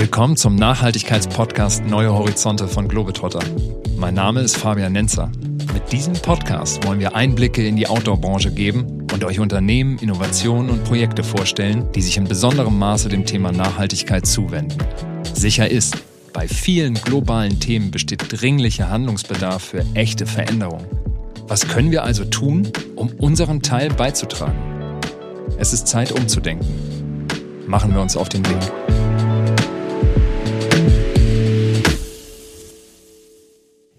Willkommen zum Nachhaltigkeitspodcast Neue Horizonte von Globetrotter. Mein Name ist Fabian Nenzer. Mit diesem Podcast wollen wir Einblicke in die Outdoor-Branche geben und euch Unternehmen, Innovationen und Projekte vorstellen, die sich in besonderem Maße dem Thema Nachhaltigkeit zuwenden. Sicher ist, bei vielen globalen Themen besteht dringlicher Handlungsbedarf für echte Veränderung. Was können wir also tun, um unseren Teil beizutragen? Es ist Zeit umzudenken. Machen wir uns auf den Weg.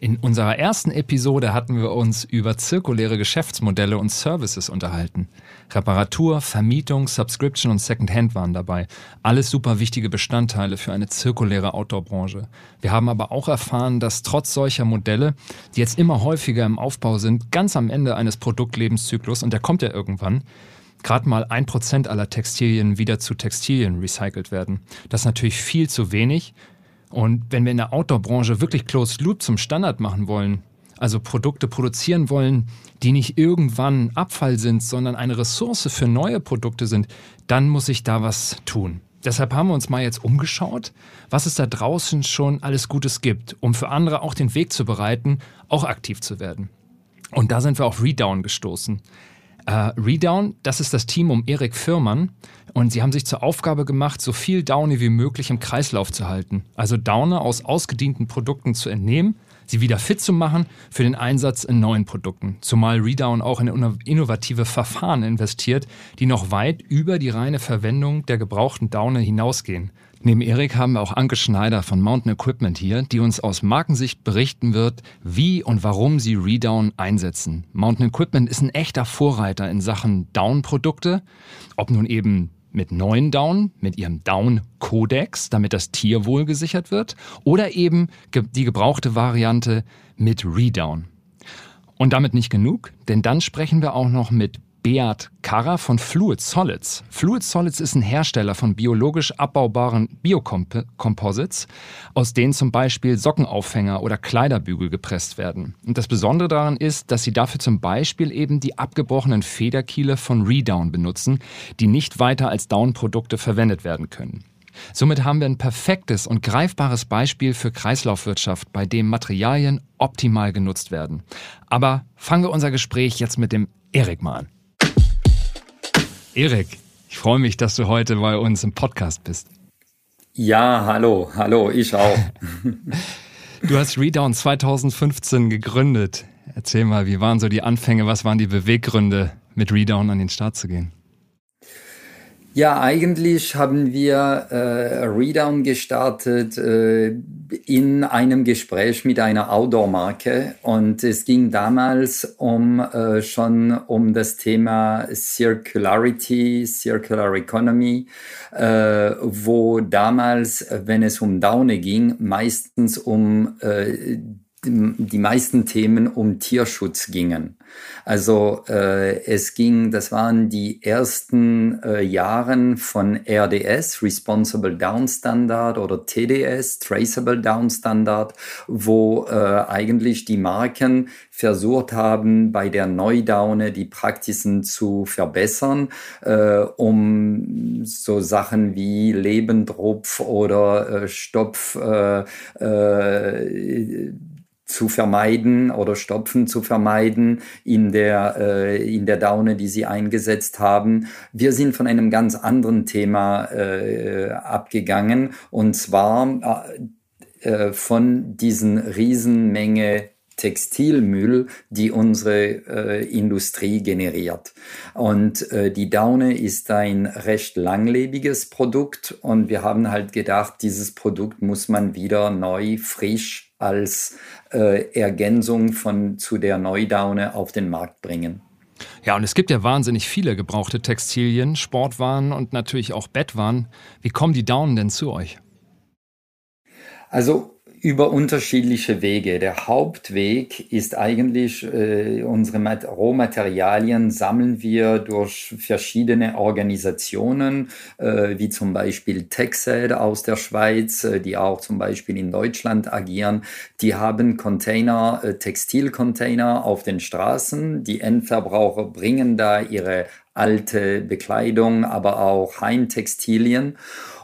In unserer ersten Episode hatten wir uns über zirkuläre Geschäftsmodelle und Services unterhalten. Reparatur, Vermietung, Subscription und Secondhand waren dabei. Alles super wichtige Bestandteile für eine zirkuläre Outdoor-Branche. Wir haben aber auch erfahren, dass trotz solcher Modelle, die jetzt immer häufiger im Aufbau sind, ganz am Ende eines Produktlebenszyklus, und der kommt ja irgendwann, gerade mal ein Prozent aller Textilien wieder zu Textilien recycelt werden. Das ist natürlich viel zu wenig und wenn wir in der Outdoor-Branche wirklich Closed Loop zum Standard machen wollen, also Produkte produzieren wollen, die nicht irgendwann Abfall sind, sondern eine Ressource für neue Produkte sind, dann muss sich da was tun. Deshalb haben wir uns mal jetzt umgeschaut, was es da draußen schon alles Gutes gibt, um für andere auch den Weg zu bereiten, auch aktiv zu werden. Und da sind wir auf Redown gestoßen. Äh, Redown, das ist das Team um Erik Firmann. Und sie haben sich zur Aufgabe gemacht, so viel Downy wie möglich im Kreislauf zu halten. Also Downer aus ausgedienten Produkten zu entnehmen, sie wieder fit zu machen für den Einsatz in neuen Produkten. Zumal Redown auch in innovative Verfahren investiert, die noch weit über die reine Verwendung der gebrauchten Daune hinausgehen. Neben Erik haben wir auch Anke Schneider von Mountain Equipment hier, die uns aus Markensicht berichten wird, wie und warum sie Redown einsetzen. Mountain Equipment ist ein echter Vorreiter in Sachen Down-Produkte, ob nun eben mit neuen Down, mit ihrem Down-Kodex, damit das Tierwohl gesichert wird, oder eben die gebrauchte Variante mit Redown. Und damit nicht genug, denn dann sprechen wir auch noch mit Beat Karrer von Fluid Solids. Fluid Solids ist ein Hersteller von biologisch abbaubaren Biocomposites, aus denen zum Beispiel Sockenaufhänger oder Kleiderbügel gepresst werden. Und das Besondere daran ist, dass sie dafür zum Beispiel eben die abgebrochenen Federkiele von Redown benutzen, die nicht weiter als Down-Produkte verwendet werden können. Somit haben wir ein perfektes und greifbares Beispiel für Kreislaufwirtschaft, bei dem Materialien optimal genutzt werden. Aber fangen wir unser Gespräch jetzt mit dem Erik mal an. Erik, ich freue mich, dass du heute bei uns im Podcast bist. Ja, hallo, hallo, ich auch. du hast Redown 2015 gegründet. Erzähl mal, wie waren so die Anfänge, was waren die Beweggründe, mit Redown an den Start zu gehen? Ja, eigentlich haben wir äh, Redown gestartet äh, in einem Gespräch mit einer Outdoor-Marke und es ging damals um äh, schon um das Thema Circularity, Circular Economy, äh, wo damals, wenn es um Daune ging, meistens um äh, die meisten Themen um Tierschutz gingen. Also äh, es ging, das waren die ersten äh, Jahren von RDS, Responsible Down Standard oder TDS, Traceable Down Standard, wo äh, eigentlich die Marken versucht haben, bei der Neudaune die Praxisen zu verbessern, äh, um so Sachen wie Lebendrupf oder äh, Stopf äh, äh, zu vermeiden oder Stopfen zu vermeiden in der, äh, in der Daune, die sie eingesetzt haben. Wir sind von einem ganz anderen Thema äh, abgegangen und zwar äh, äh von diesen Riesenmenge Textilmüll, die unsere äh, Industrie generiert. Und äh, die Daune ist ein recht langlebiges Produkt und wir haben halt gedacht, dieses Produkt muss man wieder neu, frisch als äh, Ergänzung von, zu der Neudaune auf den Markt bringen. Ja, und es gibt ja wahnsinnig viele gebrauchte Textilien, Sportwaren und natürlich auch Bettwaren. Wie kommen die Daunen denn zu euch? Also über unterschiedliche Wege. Der Hauptweg ist eigentlich, äh, unsere Rohmaterialien sammeln wir durch verschiedene Organisationen, äh, wie zum Beispiel Texed aus der Schweiz, äh, die auch zum Beispiel in Deutschland agieren. Die haben Container, äh, Textilcontainer auf den Straßen. Die Endverbraucher bringen da ihre alte Bekleidung, aber auch Heimtextilien.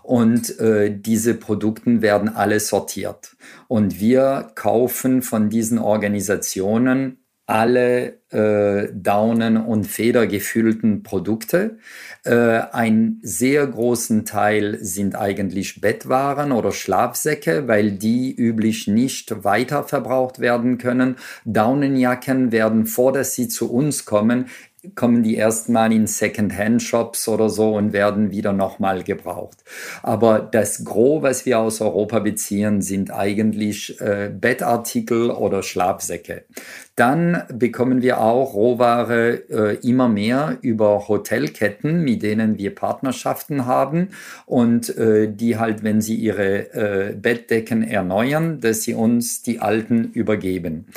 Und äh, diese Produkte werden alle sortiert. Und wir kaufen von diesen Organisationen alle äh, Daunen- und Federgefüllten Produkte. Äh, ein sehr großen Teil sind eigentlich Bettwaren oder Schlafsäcke, weil die üblich nicht weiter verbraucht werden können. Daunenjacken werden, vor dass sie zu uns kommen, kommen die erstmal in Second-Hand-Shops oder so und werden wieder nochmal gebraucht. Aber das Gros, was wir aus Europa beziehen, sind eigentlich äh, Bettartikel oder Schlafsäcke. Dann bekommen wir auch Rohware äh, immer mehr über Hotelketten, mit denen wir Partnerschaften haben und äh, die halt, wenn sie ihre äh, Bettdecken erneuern, dass sie uns die alten übergeben.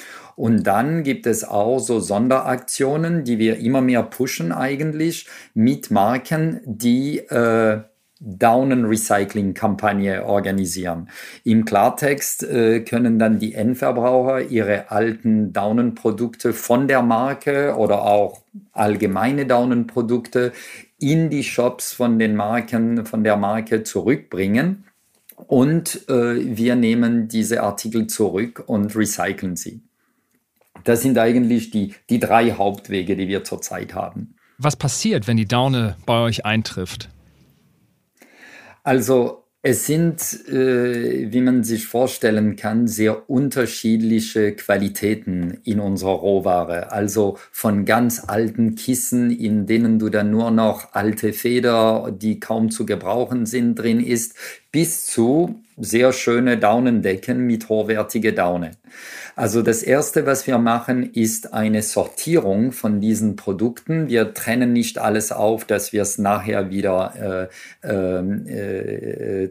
Und dann gibt es auch so Sonderaktionen, die wir immer mehr pushen eigentlich mit Marken, die äh, Daunen-Recycling-Kampagne organisieren. Im Klartext äh, können dann die Endverbraucher ihre alten Daunenprodukte von der Marke oder auch allgemeine Daunenprodukte in die Shops von den Marken, von der Marke zurückbringen. Und äh, wir nehmen diese Artikel zurück und recyceln sie. Das sind eigentlich die, die drei Hauptwege, die wir zurzeit haben. Was passiert, wenn die Daune bei euch eintrifft? Also es sind, äh, wie man sich vorstellen kann, sehr unterschiedliche Qualitäten in unserer Rohware. Also von ganz alten Kissen, in denen du dann nur noch alte Feder, die kaum zu gebrauchen sind, drin ist, bis zu sehr schöne Daunendecken mit hochwertiger Daune. Also das erste, was wir machen, ist eine Sortierung von diesen Produkten. Wir trennen nicht alles auf, dass wir es nachher wieder äh, äh, äh,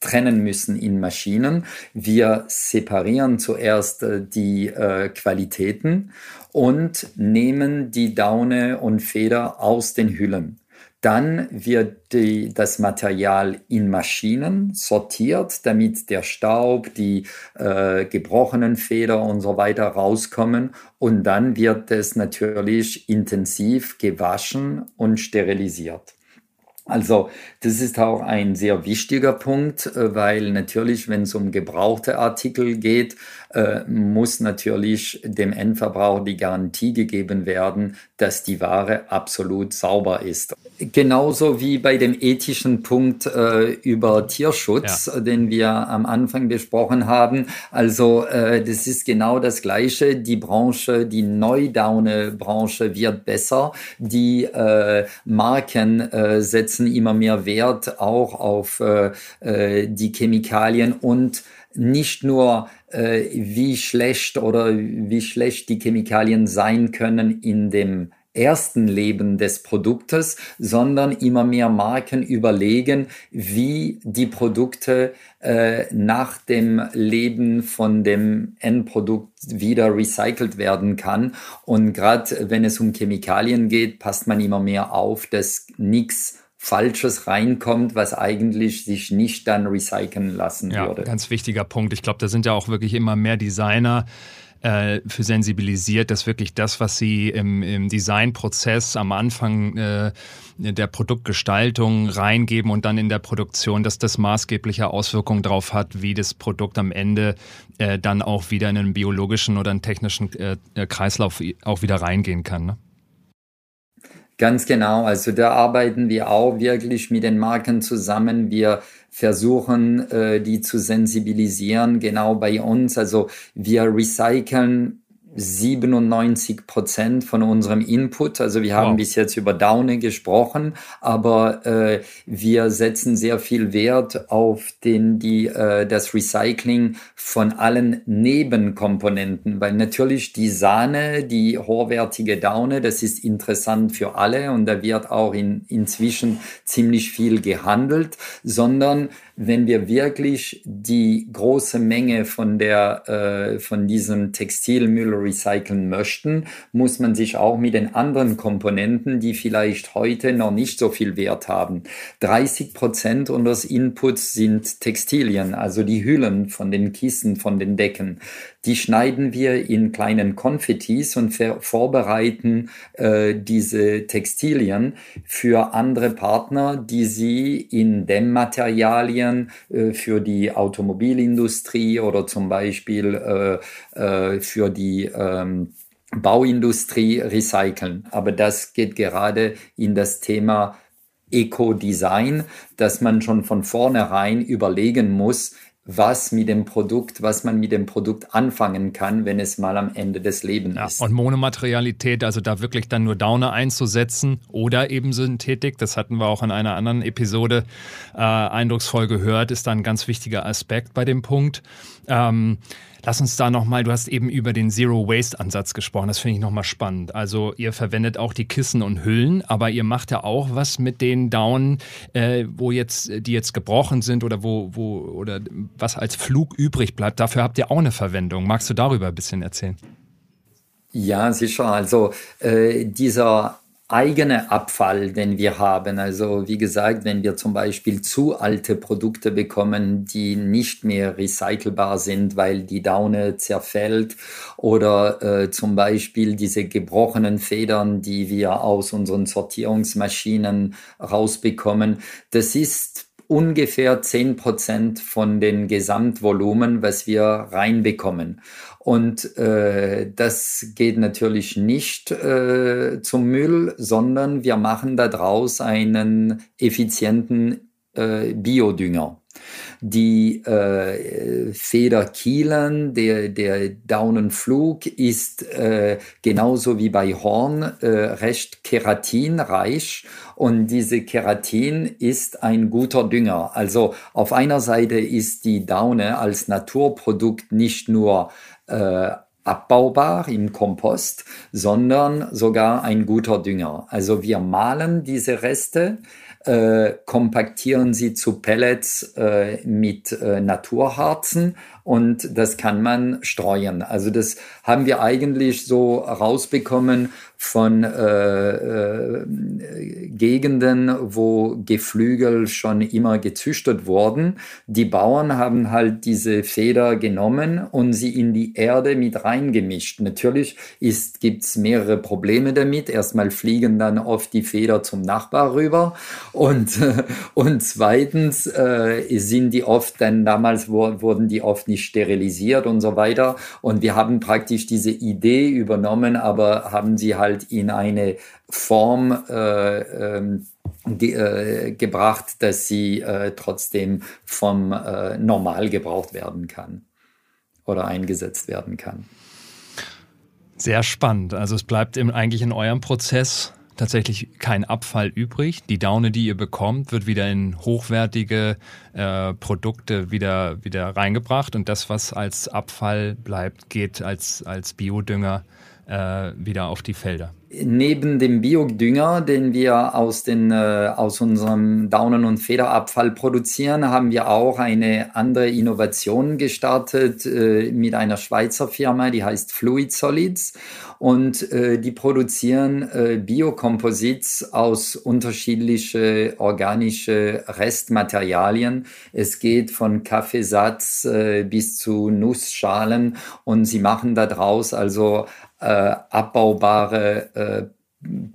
trennen müssen in Maschinen. Wir separieren zuerst äh, die äh, Qualitäten und nehmen die Daune und Feder aus den Hüllen. Dann wird die, das Material in Maschinen sortiert, damit der Staub, die äh, gebrochenen Feder und so weiter rauskommen. Und dann wird es natürlich intensiv gewaschen und sterilisiert. Also das ist auch ein sehr wichtiger Punkt, äh, weil natürlich, wenn es um gebrauchte Artikel geht, äh, muss natürlich dem Endverbraucher die Garantie gegeben werden, dass die Ware absolut sauber ist. Genauso wie bei dem ethischen Punkt äh, über Tierschutz, ja. den wir am Anfang besprochen haben. Also äh, das ist genau das Gleiche. Die Branche, die Neudaune-Branche wird besser. Die äh, Marken äh, setzen immer mehr Wert auch auf äh, äh die Chemikalien und nicht nur wie schlecht oder wie schlecht die Chemikalien sein können in dem ersten Leben des Produktes, sondern immer mehr Marken überlegen, wie die Produkte äh, nach dem Leben von dem Endprodukt wieder recycelt werden kann. Und gerade wenn es um Chemikalien geht, passt man immer mehr auf, dass nichts Falsches reinkommt, was eigentlich sich nicht dann recyceln lassen ja, würde. Ganz wichtiger Punkt. Ich glaube, da sind ja auch wirklich immer mehr Designer äh, für sensibilisiert, dass wirklich das, was sie im, im Designprozess am Anfang äh, der Produktgestaltung reingeben und dann in der Produktion, dass das maßgebliche Auswirkungen darauf hat, wie das Produkt am Ende äh, dann auch wieder in einen biologischen oder einen technischen äh, Kreislauf auch wieder reingehen kann. Ne? Ganz genau. Also da arbeiten wir auch wirklich mit den Marken zusammen. Wir versuchen, äh, die zu sensibilisieren, genau bei uns. Also wir recyceln 97 Prozent von unserem Input. Also wir haben wow. bis jetzt über Daune gesprochen, aber äh, wir setzen sehr viel Wert auf den, die, äh, das Recycling von allen Nebenkomponenten, weil natürlich die Sahne, die hochwertige Daune, das ist interessant für alle und da wird auch in, inzwischen ziemlich viel gehandelt, sondern wenn wir wirklich die große Menge von der äh, von diesem Textilmüll recyceln möchten, muss man sich auch mit den anderen Komponenten, die vielleicht heute noch nicht so viel Wert haben. 30 Prozent unseres Inputs sind Textilien, also die Hüllen von den Kissen, von den Decken. Die schneiden wir in kleinen Konfettis und vorbereiten äh, diese Textilien für andere Partner, die sie in Dämmmaterialien äh, für die Automobilindustrie oder zum Beispiel äh, äh, für die ähm, Bauindustrie recyceln. Aber das geht gerade in das Thema Eco-Design, dass man schon von vornherein überlegen muss, was mit dem Produkt, was man mit dem Produkt anfangen kann, wenn es mal am Ende des Lebens ja, ist. Und Monomaterialität, also da wirklich dann nur Downer einzusetzen oder eben Synthetik, das hatten wir auch in einer anderen Episode äh, eindrucksvoll gehört, ist da ein ganz wichtiger Aspekt bei dem Punkt. Ähm, Lass uns da nochmal, du hast eben über den Zero Waste Ansatz gesprochen, das finde ich nochmal spannend. Also ihr verwendet auch die Kissen und Hüllen, aber ihr macht ja auch was mit den Daunen, äh, wo jetzt, die jetzt gebrochen sind oder wo, wo, oder was als Flug übrig bleibt. Dafür habt ihr auch eine Verwendung. Magst du darüber ein bisschen erzählen? Ja, sicher. Also äh, dieser eigene Abfall, den wir haben. Also wie gesagt, wenn wir zum Beispiel zu alte Produkte bekommen, die nicht mehr recycelbar sind, weil die Daune zerfällt oder äh, zum Beispiel diese gebrochenen Federn, die wir aus unseren Sortierungsmaschinen rausbekommen, das ist ungefähr zehn Prozent von den Gesamtvolumen, was wir reinbekommen. Und äh, das geht natürlich nicht äh, zum Müll, sondern wir machen daraus einen effizienten äh, Biodünger. Die äh, Federkielen, der, der Daunenflug ist äh, genauso wie bei Horn äh, recht keratinreich und diese Keratin ist ein guter Dünger. Also auf einer Seite ist die Daune als Naturprodukt nicht nur äh, abbaubar im Kompost, sondern sogar ein guter Dünger. Also wir malen diese Reste, äh, kompaktieren sie zu Pellets äh, mit äh, Naturharzen und das kann man streuen. Also das haben wir eigentlich so rausbekommen von äh, äh, Gegenden, wo Geflügel schon immer gezüchtet wurden. Die Bauern haben halt diese Feder genommen und sie in die Erde mit reingemischt. Natürlich gibt es mehrere Probleme damit. Erstmal fliegen dann oft die Feder zum Nachbar rüber und, und zweitens äh, sind die oft dann damals wurden die oft nicht sterilisiert und so weiter. Und wir haben praktisch diese Idee übernommen, aber haben sie halt in eine Form äh, ähm, ge äh, gebracht, dass sie äh, trotzdem vom äh, normal gebraucht werden kann oder eingesetzt werden kann. Sehr spannend. Also es bleibt im, eigentlich in eurem Prozess tatsächlich kein Abfall übrig. Die Daune, die ihr bekommt, wird wieder in hochwertige äh, Produkte wieder, wieder reingebracht und das, was als Abfall bleibt, geht als, als Biodünger äh, wieder auf die Felder neben dem Biodünger, den wir aus, den, äh, aus unserem Daunen- und Federabfall produzieren, haben wir auch eine andere Innovation gestartet äh, mit einer Schweizer Firma, die heißt Fluid Solids. Und äh, die produzieren äh, Biokomposits aus unterschiedliche organische Restmaterialien. Es geht von Kaffeesatz äh, bis zu Nussschalen und sie machen daraus also äh, abbaubare äh,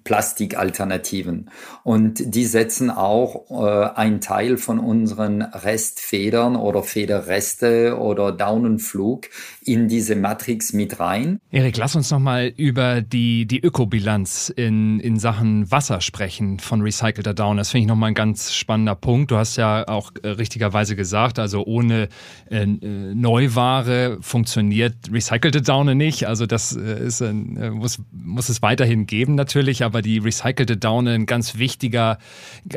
Plastikalternativen. Und die setzen auch äh, einen Teil von unseren Restfedern oder Federreste oder Daunenflug in diese Matrix mit rein. Erik, lass uns nochmal über die, die Ökobilanz in, in Sachen Wasser sprechen von recycelter Daune. Das finde ich nochmal ein ganz spannender Punkt. Du hast ja auch äh, richtigerweise gesagt, also ohne äh, Neuware funktioniert recycelte Daune nicht. Also das äh, ist, äh, muss, muss es weiterhin geben natürlich natürlich aber die recycelte Daune ein ganz wichtiger,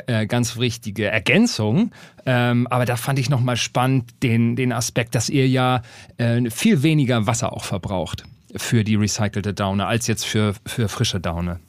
äh, ganz wichtige Ergänzung. Ähm, aber da fand ich nochmal spannend den, den Aspekt, dass ihr ja äh, viel weniger Wasser auch verbraucht für die recycelte Daune als jetzt für, für frische Daune.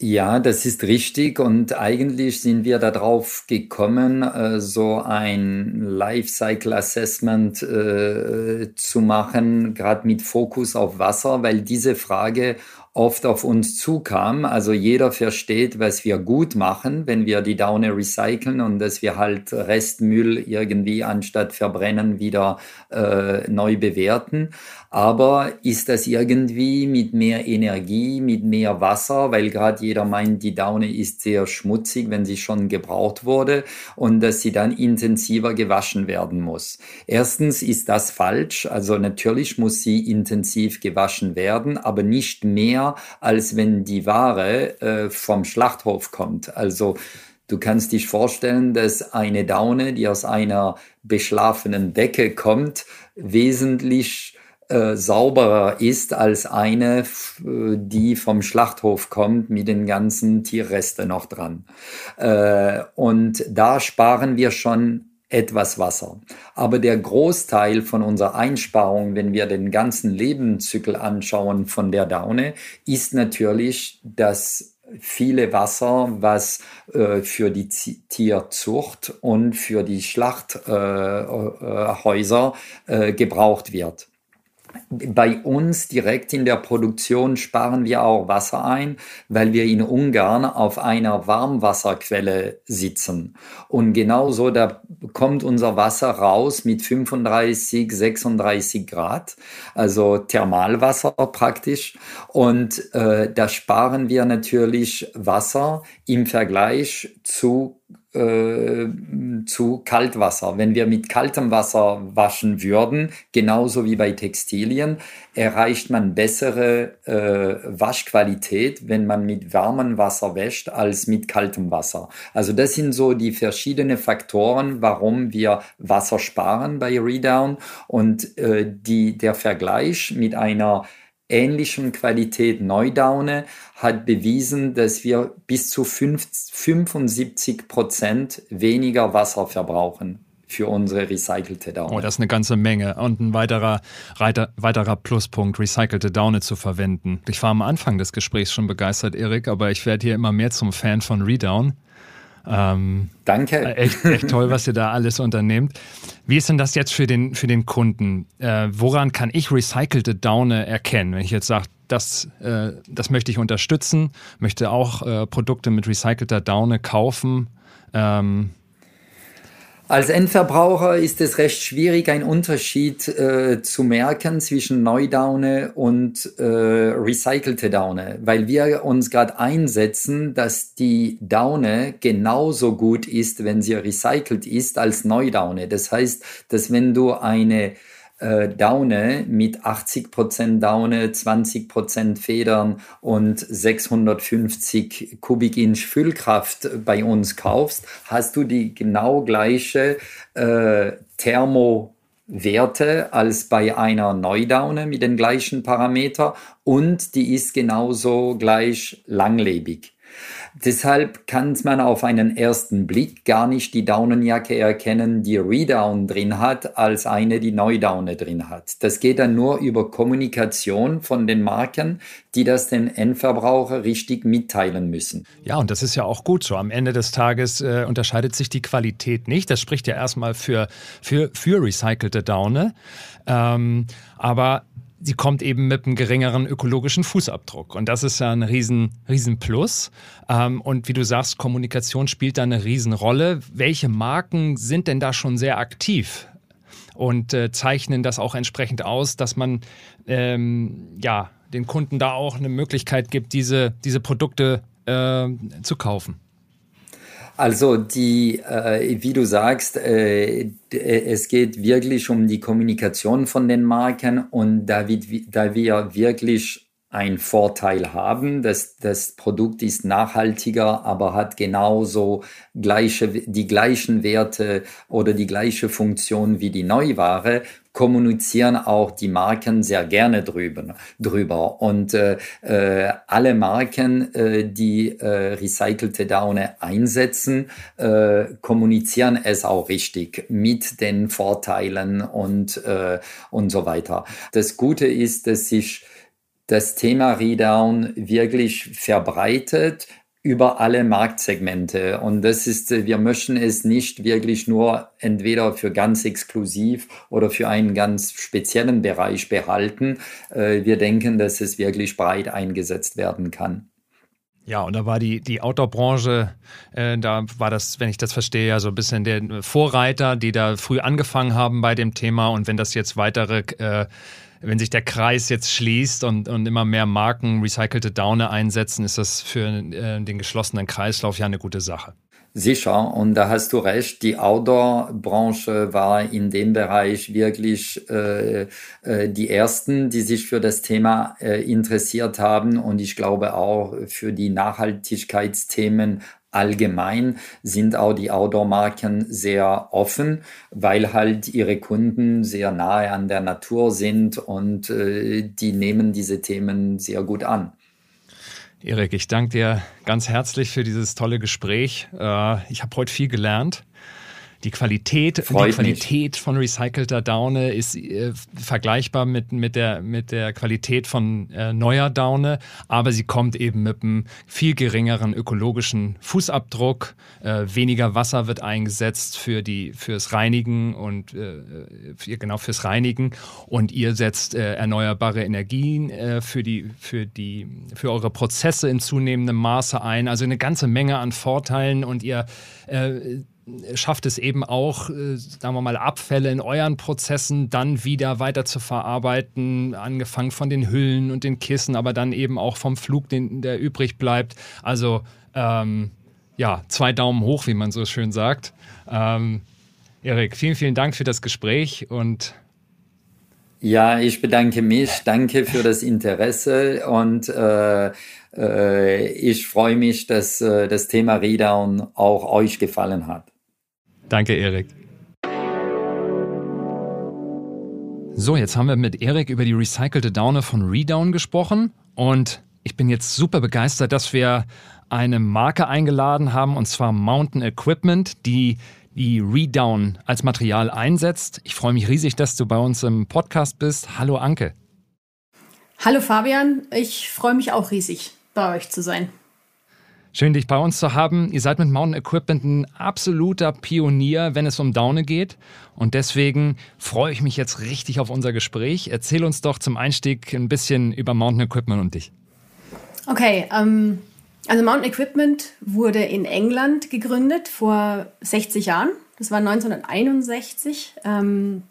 Ja, das ist richtig und eigentlich sind wir darauf gekommen, äh, so ein Lifecycle Assessment äh, zu machen, gerade mit Fokus auf Wasser, weil diese Frage oft auf uns zukam. Also jeder versteht, was wir gut machen, wenn wir die Daune recyceln und dass wir halt Restmüll irgendwie anstatt verbrennen wieder äh, neu bewerten. Aber ist das irgendwie mit mehr Energie, mit mehr Wasser, weil gerade jeder meint, die Daune ist sehr schmutzig, wenn sie schon gebraucht wurde und dass sie dann intensiver gewaschen werden muss. Erstens ist das falsch. Also natürlich muss sie intensiv gewaschen werden, aber nicht mehr, als wenn die Ware äh, vom Schlachthof kommt. Also Du kannst dich vorstellen, dass eine Daune, die aus einer beschlafenen Decke kommt, wesentlich äh, sauberer ist als eine, äh, die vom Schlachthof kommt mit den ganzen Tierresten noch dran. Äh, und da sparen wir schon etwas Wasser. Aber der Großteil von unserer Einsparung, wenn wir den ganzen Lebenszyklus anschauen von der Daune, ist natürlich das viele Wasser, was äh, für die Tierzucht und für die Schlachthäuser äh, äh, gebraucht wird. Bei uns direkt in der Produktion sparen wir auch Wasser ein, weil wir in Ungarn auf einer Warmwasserquelle sitzen. Und genauso, da kommt unser Wasser raus mit 35, 36 Grad, also Thermalwasser praktisch. Und äh, da sparen wir natürlich Wasser im Vergleich zu äh, zu Kaltwasser. Wenn wir mit kaltem Wasser waschen würden, genauso wie bei Textilien, erreicht man bessere äh, Waschqualität, wenn man mit warmem Wasser wäscht, als mit kaltem Wasser. Also das sind so die verschiedenen Faktoren, warum wir Wasser sparen bei Redown und äh, die, der Vergleich mit einer ähnlichen Qualität Neudaune hat bewiesen, dass wir bis zu 75 Prozent weniger Wasser verbrauchen für unsere recycelte Daune. Oh, das ist eine ganze Menge. Und ein weiterer, weiterer Pluspunkt, recycelte Daune zu verwenden. Ich war am Anfang des Gesprächs schon begeistert, Erik, aber ich werde hier immer mehr zum Fan von Redown. Ähm, Danke. Echt, echt toll, was ihr da alles unternehmt. Wie ist denn das jetzt für den, für den Kunden? Äh, woran kann ich recycelte Daune erkennen? Wenn ich jetzt sage, das, äh, das möchte ich unterstützen, möchte auch äh, Produkte mit recycelter Daune kaufen. Ähm, als Endverbraucher ist es recht schwierig, einen Unterschied äh, zu merken zwischen Neudaune und äh, recycelte Daune, weil wir uns gerade einsetzen, dass die Daune genauso gut ist, wenn sie recycelt ist, als Neudaune. Das heißt, dass wenn du eine äh, Daune mit 80% Daune, 20% Federn und 650 Kubik-Inch Füllkraft bei uns kaufst, hast du die genau gleiche äh, Thermowerte als bei einer Neudaune mit den gleichen Parametern und die ist genauso gleich langlebig. Deshalb kann man auf einen ersten Blick gar nicht die Daunenjacke erkennen, die Redown drin hat, als eine, die Neudaune drin hat. Das geht dann nur über Kommunikation von den Marken, die das den Endverbraucher richtig mitteilen müssen. Ja, und das ist ja auch gut so. Am Ende des Tages äh, unterscheidet sich die Qualität nicht. Das spricht ja erstmal für, für, für recycelte Daune. Ähm, aber sie kommt eben mit einem geringeren ökologischen Fußabdruck. Und das ist ja ein riesen, riesen Plus. Ähm, und wie du sagst, Kommunikation spielt da eine Riesenrolle. Welche Marken sind denn da schon sehr aktiv? Und äh, zeichnen das auch entsprechend aus, dass man ähm, ja, den Kunden da auch eine Möglichkeit gibt, diese, diese Produkte äh, zu kaufen. Also die, äh, wie du sagst, äh, es geht wirklich um die Kommunikation von den Marken und da, wir, da wir wirklich einen Vorteil haben, dass das Produkt ist nachhaltiger, aber hat genauso gleiche, die gleichen Werte oder die gleiche Funktion wie die Neuware, kommunizieren auch die Marken sehr gerne drüber. drüber. Und äh, äh, alle Marken, äh, die äh, recycelte Daune einsetzen, äh, kommunizieren es auch richtig mit den Vorteilen und, äh, und so weiter. Das Gute ist, dass sich das Thema Redown wirklich verbreitet über alle Marktsegmente. Und das ist, wir möchten es nicht wirklich nur entweder für ganz exklusiv oder für einen ganz speziellen Bereich behalten. Äh, wir denken, dass es wirklich breit eingesetzt werden kann. Ja, und da war die, die Outdoor-Branche, äh, da war das, wenn ich das verstehe, ja so ein bisschen der Vorreiter, die da früh angefangen haben bei dem Thema. Und wenn das jetzt weitere, äh, wenn sich der Kreis jetzt schließt und, und immer mehr Marken recycelte Daune einsetzen, ist das für äh, den geschlossenen Kreislauf ja eine gute Sache. Sicher, und da hast du recht, die Outdoor-Branche war in dem Bereich wirklich äh, äh, die ersten, die sich für das Thema äh, interessiert haben und ich glaube auch für die Nachhaltigkeitsthemen allgemein sind auch die Outdoor-Marken sehr offen, weil halt ihre Kunden sehr nahe an der Natur sind und äh, die nehmen diese Themen sehr gut an. Erik, ich danke dir ganz herzlich für dieses tolle Gespräch. Äh, ich habe heute viel gelernt. Die Qualität, die Qualität von recycelter Daune ist äh, vergleichbar mit, mit, der, mit der Qualität von äh, neuer Daune, aber sie kommt eben mit einem viel geringeren ökologischen Fußabdruck. Äh, weniger Wasser wird eingesetzt für die, fürs Reinigen und äh, für, genau fürs Reinigen. Und ihr setzt äh, erneuerbare Energien äh, für, die, für, die, für eure Prozesse in zunehmendem Maße ein. Also eine ganze Menge an Vorteilen und ihr schafft es eben auch, äh, sagen wir mal, Abfälle in euren Prozessen dann wieder weiter zu verarbeiten, angefangen von den Hüllen und den Kissen, aber dann eben auch vom Flug, den, der übrig bleibt. Also ähm, ja, zwei Daumen hoch, wie man so schön sagt. Ähm, Erik, vielen, vielen Dank für das Gespräch und ja, ich bedanke mich. Danke für das Interesse und äh, äh, ich freue mich, dass äh, das Thema Redown auch euch gefallen hat. Danke, Erik. So, jetzt haben wir mit Erik über die recycelte Daune von Redown gesprochen und ich bin jetzt super begeistert, dass wir eine Marke eingeladen haben und zwar Mountain Equipment, die die Redown als Material einsetzt. Ich freue mich riesig, dass du bei uns im Podcast bist. Hallo Anke. Hallo Fabian, ich freue mich auch riesig, bei euch zu sein. Schön, dich bei uns zu haben. Ihr seid mit Mountain Equipment ein absoluter Pionier, wenn es um Daune geht. Und deswegen freue ich mich jetzt richtig auf unser Gespräch. Erzähl uns doch zum Einstieg ein bisschen über Mountain Equipment und dich. Okay, ähm, also Mountain Equipment wurde in England gegründet vor 60 Jahren. Das war 1961. Ähm,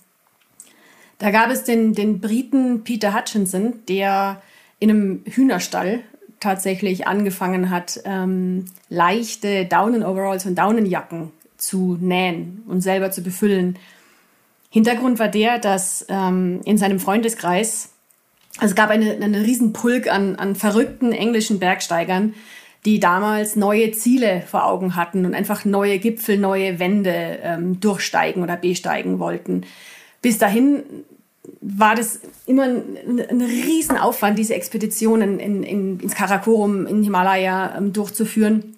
da gab es den, den Briten Peter Hutchinson, der in einem Hühnerstall tatsächlich angefangen hat, ähm, leichte Daunen-Overalls und Daunenjacken zu nähen und selber zu befüllen. Hintergrund war der, dass ähm, in seinem Freundeskreis, also es gab eine, eine riesen Pulk an, an verrückten englischen Bergsteigern, die damals neue Ziele vor Augen hatten und einfach neue Gipfel, neue Wände ähm, durchsteigen oder besteigen wollten. Bis dahin war das immer ein, ein Riesenaufwand, diese Expeditionen in, in, ins Karakorum, in Himalaya ähm, durchzuführen.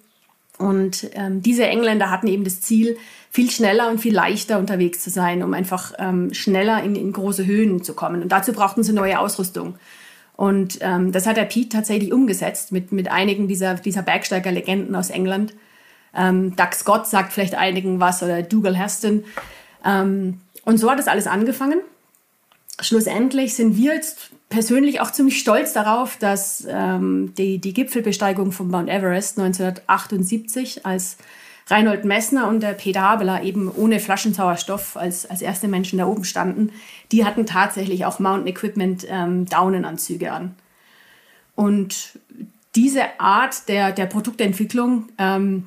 Und ähm, diese Engländer hatten eben das Ziel, viel schneller und viel leichter unterwegs zu sein, um einfach ähm, schneller in, in große Höhen zu kommen. Und dazu brauchten sie neue Ausrüstung. Und ähm, das hat der Pete tatsächlich umgesetzt mit, mit einigen dieser, dieser Bergsteiger-Legenden aus England. Ähm, Doug Scott sagt vielleicht einigen was oder Dougal Heston. Ähm, und so hat das alles angefangen schlussendlich sind wir jetzt persönlich auch ziemlich stolz darauf, dass ähm, die, die Gipfelbesteigung von Mount Everest 1978 als Reinhold Messner und der Peter Habeler eben ohne Flaschensauerstoff als, als erste Menschen da oben standen, die hatten tatsächlich auch Mountain Equipment ähm, Daunenanzüge an. Und diese Art der, der Produktentwicklung ähm,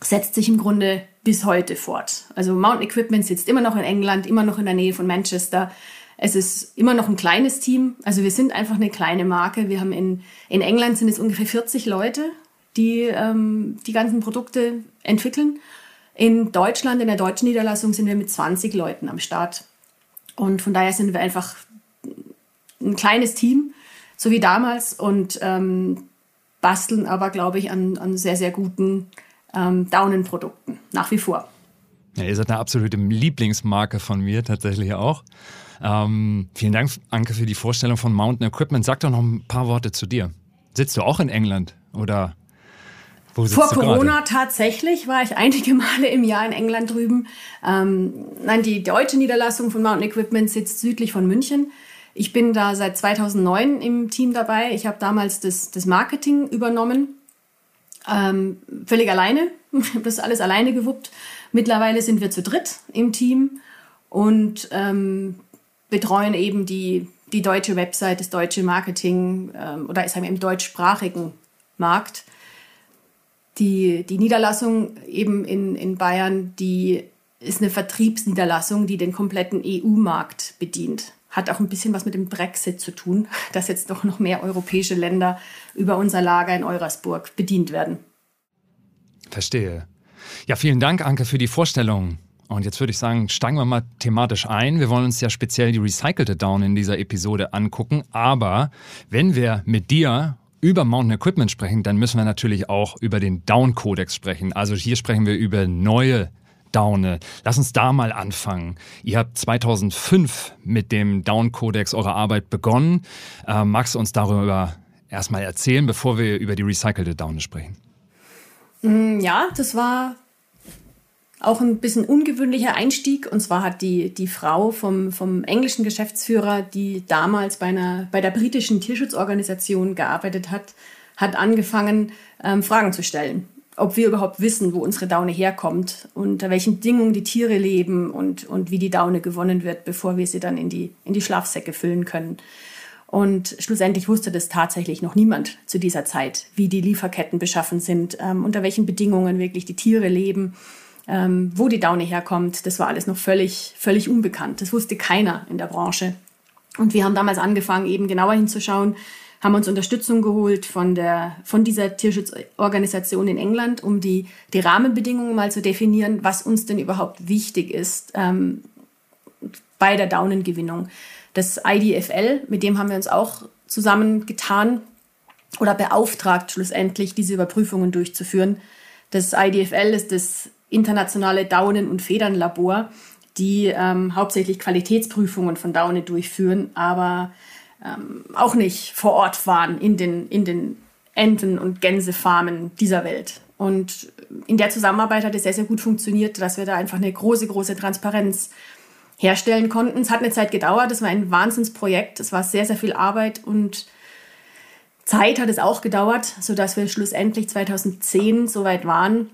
setzt sich im Grunde bis heute fort. Also Mountain Equipment sitzt immer noch in England, immer noch in der Nähe von Manchester. Es ist immer noch ein kleines Team. Also wir sind einfach eine kleine Marke. Wir haben in, in England sind es ungefähr 40 Leute, die ähm, die ganzen Produkte entwickeln. In Deutschland, in der deutschen Niederlassung, sind wir mit 20 Leuten am Start. Und von daher sind wir einfach ein kleines Team, so wie damals, und ähm, basteln aber, glaube ich, an, an sehr, sehr guten ähm, Daunenprodukten, nach wie vor. Ja, ihr seid eine absolute Lieblingsmarke von mir tatsächlich auch. Ähm, vielen Dank, Anke, für die Vorstellung von Mountain Equipment. Sag doch noch ein paar Worte zu dir. Sitzt du auch in England oder Vor Corona gerade? tatsächlich war ich einige Male im Jahr in England drüben. Ähm, nein, die deutsche Niederlassung von Mountain Equipment sitzt südlich von München. Ich bin da seit 2009 im Team dabei. Ich habe damals das, das Marketing übernommen. Ähm, völlig alleine. Ich habe das alles alleine gewuppt. Mittlerweile sind wir zu dritt im Team und ähm, betreuen eben die, die deutsche Website, das deutsche Marketing ähm, oder wir im deutschsprachigen Markt. Die, die Niederlassung eben in, in Bayern, die ist eine Vertriebsniederlassung, die den kompletten EU-Markt bedient. Hat auch ein bisschen was mit dem Brexit zu tun, dass jetzt doch noch mehr europäische Länder über unser Lager in Eurasburg bedient werden. Verstehe. Ja, vielen Dank, Anke, für die Vorstellung. Und jetzt würde ich sagen, steigen wir mal thematisch ein. Wir wollen uns ja speziell die recycelte Down in dieser Episode angucken. Aber wenn wir mit dir über Mountain Equipment sprechen, dann müssen wir natürlich auch über den Down-Kodex sprechen. Also hier sprechen wir über neue Daune. Lass uns da mal anfangen. Ihr habt 2005 mit dem Down-Kodex eure Arbeit begonnen. Äh, magst du uns darüber erstmal erzählen, bevor wir über die recycelte Daune sprechen? Mm, ja, das war auch ein bisschen ungewöhnlicher Einstieg. Und zwar hat die, die Frau vom, vom englischen Geschäftsführer, die damals bei, einer, bei der britischen Tierschutzorganisation gearbeitet hat, hat angefangen, ähm, Fragen zu stellen. Ob wir überhaupt wissen, wo unsere Daune herkommt, unter welchen Bedingungen die Tiere leben und, und wie die Daune gewonnen wird, bevor wir sie dann in die, in die Schlafsäcke füllen können. Und schlussendlich wusste das tatsächlich noch niemand zu dieser Zeit, wie die Lieferketten beschaffen sind, ähm, unter welchen Bedingungen wirklich die Tiere leben ähm, wo die Daune herkommt, das war alles noch völlig, völlig unbekannt. Das wusste keiner in der Branche. Und wir haben damals angefangen, eben genauer hinzuschauen, haben uns Unterstützung geholt von, der, von dieser Tierschutzorganisation in England, um die, die Rahmenbedingungen mal zu definieren, was uns denn überhaupt wichtig ist ähm, bei der Daunengewinnung. Das IDFL, mit dem haben wir uns auch zusammengetan oder beauftragt, schlussendlich diese Überprüfungen durchzuführen. Das IDFL ist das internationale Daunen- und Federnlabor, die ähm, hauptsächlich Qualitätsprüfungen von Daune durchführen, aber ähm, auch nicht vor Ort waren in den, in den Enten- und Gänsefarmen dieser Welt. Und in der Zusammenarbeit hat es sehr, sehr gut funktioniert, dass wir da einfach eine große, große Transparenz herstellen konnten. Es hat eine Zeit gedauert, es war ein Wahnsinnsprojekt, es war sehr, sehr viel Arbeit und Zeit hat es auch gedauert, sodass wir schlussendlich 2010 soweit waren,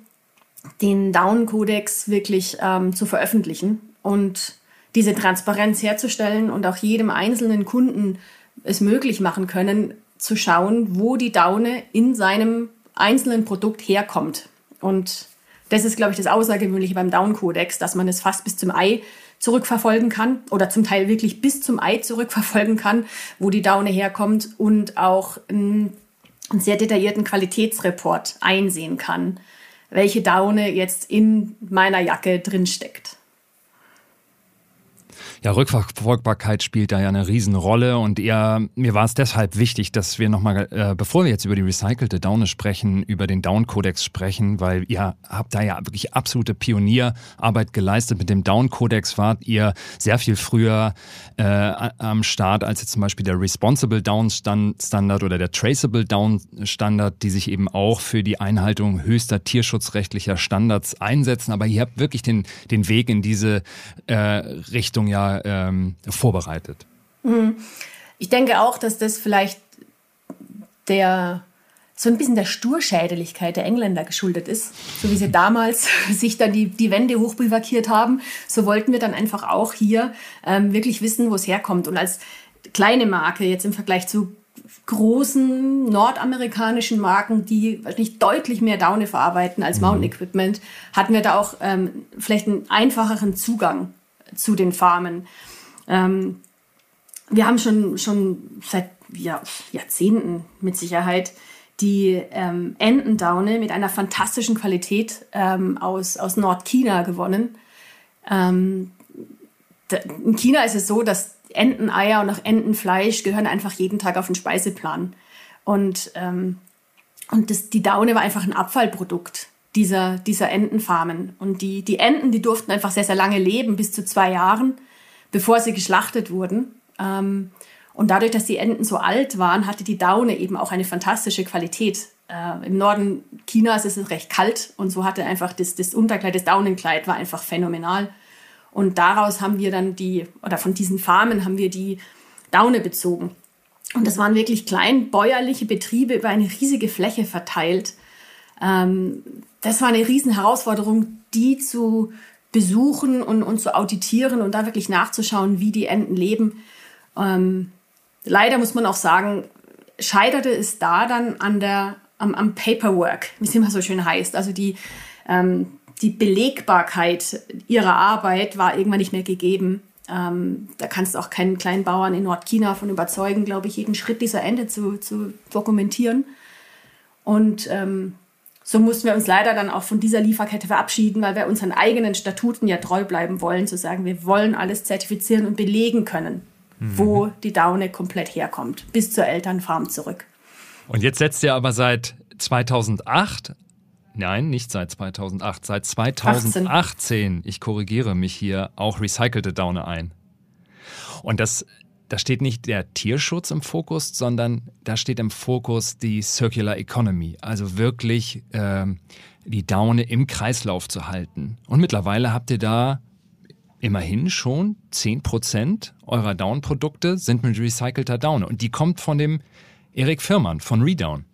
den Down-Kodex wirklich ähm, zu veröffentlichen und diese Transparenz herzustellen und auch jedem einzelnen Kunden es möglich machen können, zu schauen, wo die Daune in seinem einzelnen Produkt herkommt. Und das ist, glaube ich, das Außergewöhnliche beim Down-Kodex, dass man es fast bis zum Ei zurückverfolgen kann oder zum Teil wirklich bis zum Ei zurückverfolgen kann, wo die Daune herkommt und auch einen, einen sehr detaillierten Qualitätsreport einsehen kann welche Daune jetzt in meiner Jacke drin steckt. Ja, Rückverfolgbarkeit spielt da ja eine Riesenrolle und eher, mir war es deshalb wichtig, dass wir nochmal, äh, bevor wir jetzt über die recycelte Daune sprechen, über den Down-Kodex sprechen, weil ihr habt da ja wirklich absolute Pionierarbeit geleistet. Mit dem Down-Kodex wart ihr sehr viel früher äh, am Start als jetzt zum Beispiel der Responsible Down Standard oder der Traceable Down Standard, die sich eben auch für die Einhaltung höchster tierschutzrechtlicher Standards einsetzen. Aber ihr habt wirklich den, den Weg in diese äh, Richtung ja ähm, vorbereitet. Mhm. Ich denke auch, dass das vielleicht der so ein bisschen der Sturschädeligkeit der Engländer geschuldet ist. So wie sie damals sich dann die, die Wände hochbivakiert haben, so wollten wir dann einfach auch hier ähm, wirklich wissen, wo es herkommt. Und als kleine Marke jetzt im Vergleich zu großen nordamerikanischen Marken, die wahrscheinlich deutlich mehr Daune verarbeiten als mhm. Mountain Equipment, hatten wir da auch ähm, vielleicht einen einfacheren Zugang zu den Farmen. Ähm, wir haben schon, schon seit ja, Jahrzehnten mit Sicherheit die ähm, Entendaune mit einer fantastischen Qualität ähm, aus, aus Nordchina gewonnen. Ähm, in China ist es so, dass Enteneier und auch Entenfleisch gehören einfach jeden Tag auf den Speiseplan. Und, ähm, und das, die Daune war einfach ein Abfallprodukt dieser, dieser Entenfarmen. Und die, die Enten, die durften einfach sehr, sehr lange leben, bis zu zwei Jahren, bevor sie geschlachtet wurden. Ähm, und dadurch, dass die Enten so alt waren, hatte die Daune eben auch eine fantastische Qualität. äh, im Norden Chinas ist es recht kalt und so hatte einfach das, das Unterkleid, das Daunenkleid war einfach phänomenal. Und daraus haben wir dann die, oder von diesen Farmen haben wir die Daune bezogen. Und das waren wirklich klein bäuerliche Betriebe über eine riesige Fläche verteilt. Ähm, das war eine riesen Herausforderung, die zu besuchen und, und zu auditieren und da wirklich nachzuschauen, wie die Enten leben. Ähm, leider muss man auch sagen, scheiterte es da dann an der, am, am Paperwork, wie es immer so schön heißt. Also die, ähm, die Belegbarkeit ihrer Arbeit war irgendwann nicht mehr gegeben. Ähm, da kannst du auch keinen kleinen Bauern in Nordchina von überzeugen, glaube ich, jeden Schritt dieser Ende zu, zu dokumentieren. Und ähm, so mussten wir uns leider dann auch von dieser Lieferkette verabschieden, weil wir unseren eigenen Statuten ja treu bleiben wollen, zu sagen, wir wollen alles zertifizieren und belegen können, mhm. wo die Daune komplett herkommt, bis zur Elternfarm zurück. Und jetzt setzt ihr aber seit 2008 Nein, nicht seit 2008, seit 2018, 18. ich korrigiere mich hier, auch recycelte Daune ein. Und das da steht nicht der Tierschutz im Fokus, sondern da steht im Fokus die Circular Economy, also wirklich äh, die Daune im Kreislauf zu halten. Und mittlerweile habt ihr da immerhin schon 10% eurer Down-Produkte sind mit recycelter Daune. Und die kommt von dem Erik Firmann von Redown.